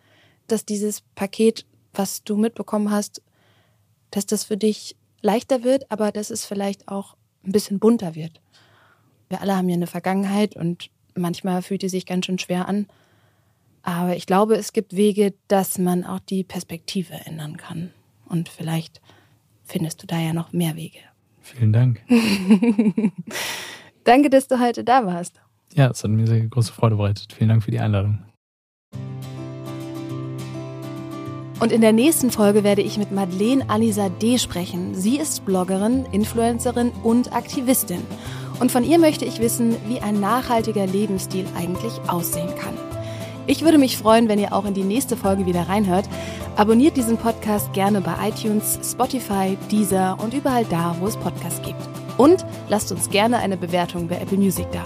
dass dieses Paket, was du mitbekommen hast, dass das für dich leichter wird, aber dass es vielleicht auch ein bisschen bunter wird. Wir alle haben ja eine Vergangenheit und manchmal fühlt die sich ganz schön schwer an. Aber ich glaube, es gibt Wege, dass man auch die Perspektive ändern kann. Und vielleicht findest du da ja noch mehr Wege. Vielen Dank. *laughs* Danke, dass du heute da warst. Ja, es hat mir sehr große Freude bereitet. Vielen Dank für die Einladung. Und in der nächsten Folge werde ich mit Madeleine Anisa D. sprechen. Sie ist Bloggerin, Influencerin und Aktivistin. Und von ihr möchte ich wissen, wie ein nachhaltiger Lebensstil eigentlich aussehen kann. Ich würde mich freuen, wenn ihr auch in die nächste Folge wieder reinhört. Abonniert diesen Podcast gerne bei iTunes, Spotify, Deezer und überall da, wo es Podcasts gibt. Und lasst uns gerne eine Bewertung bei Apple Music da.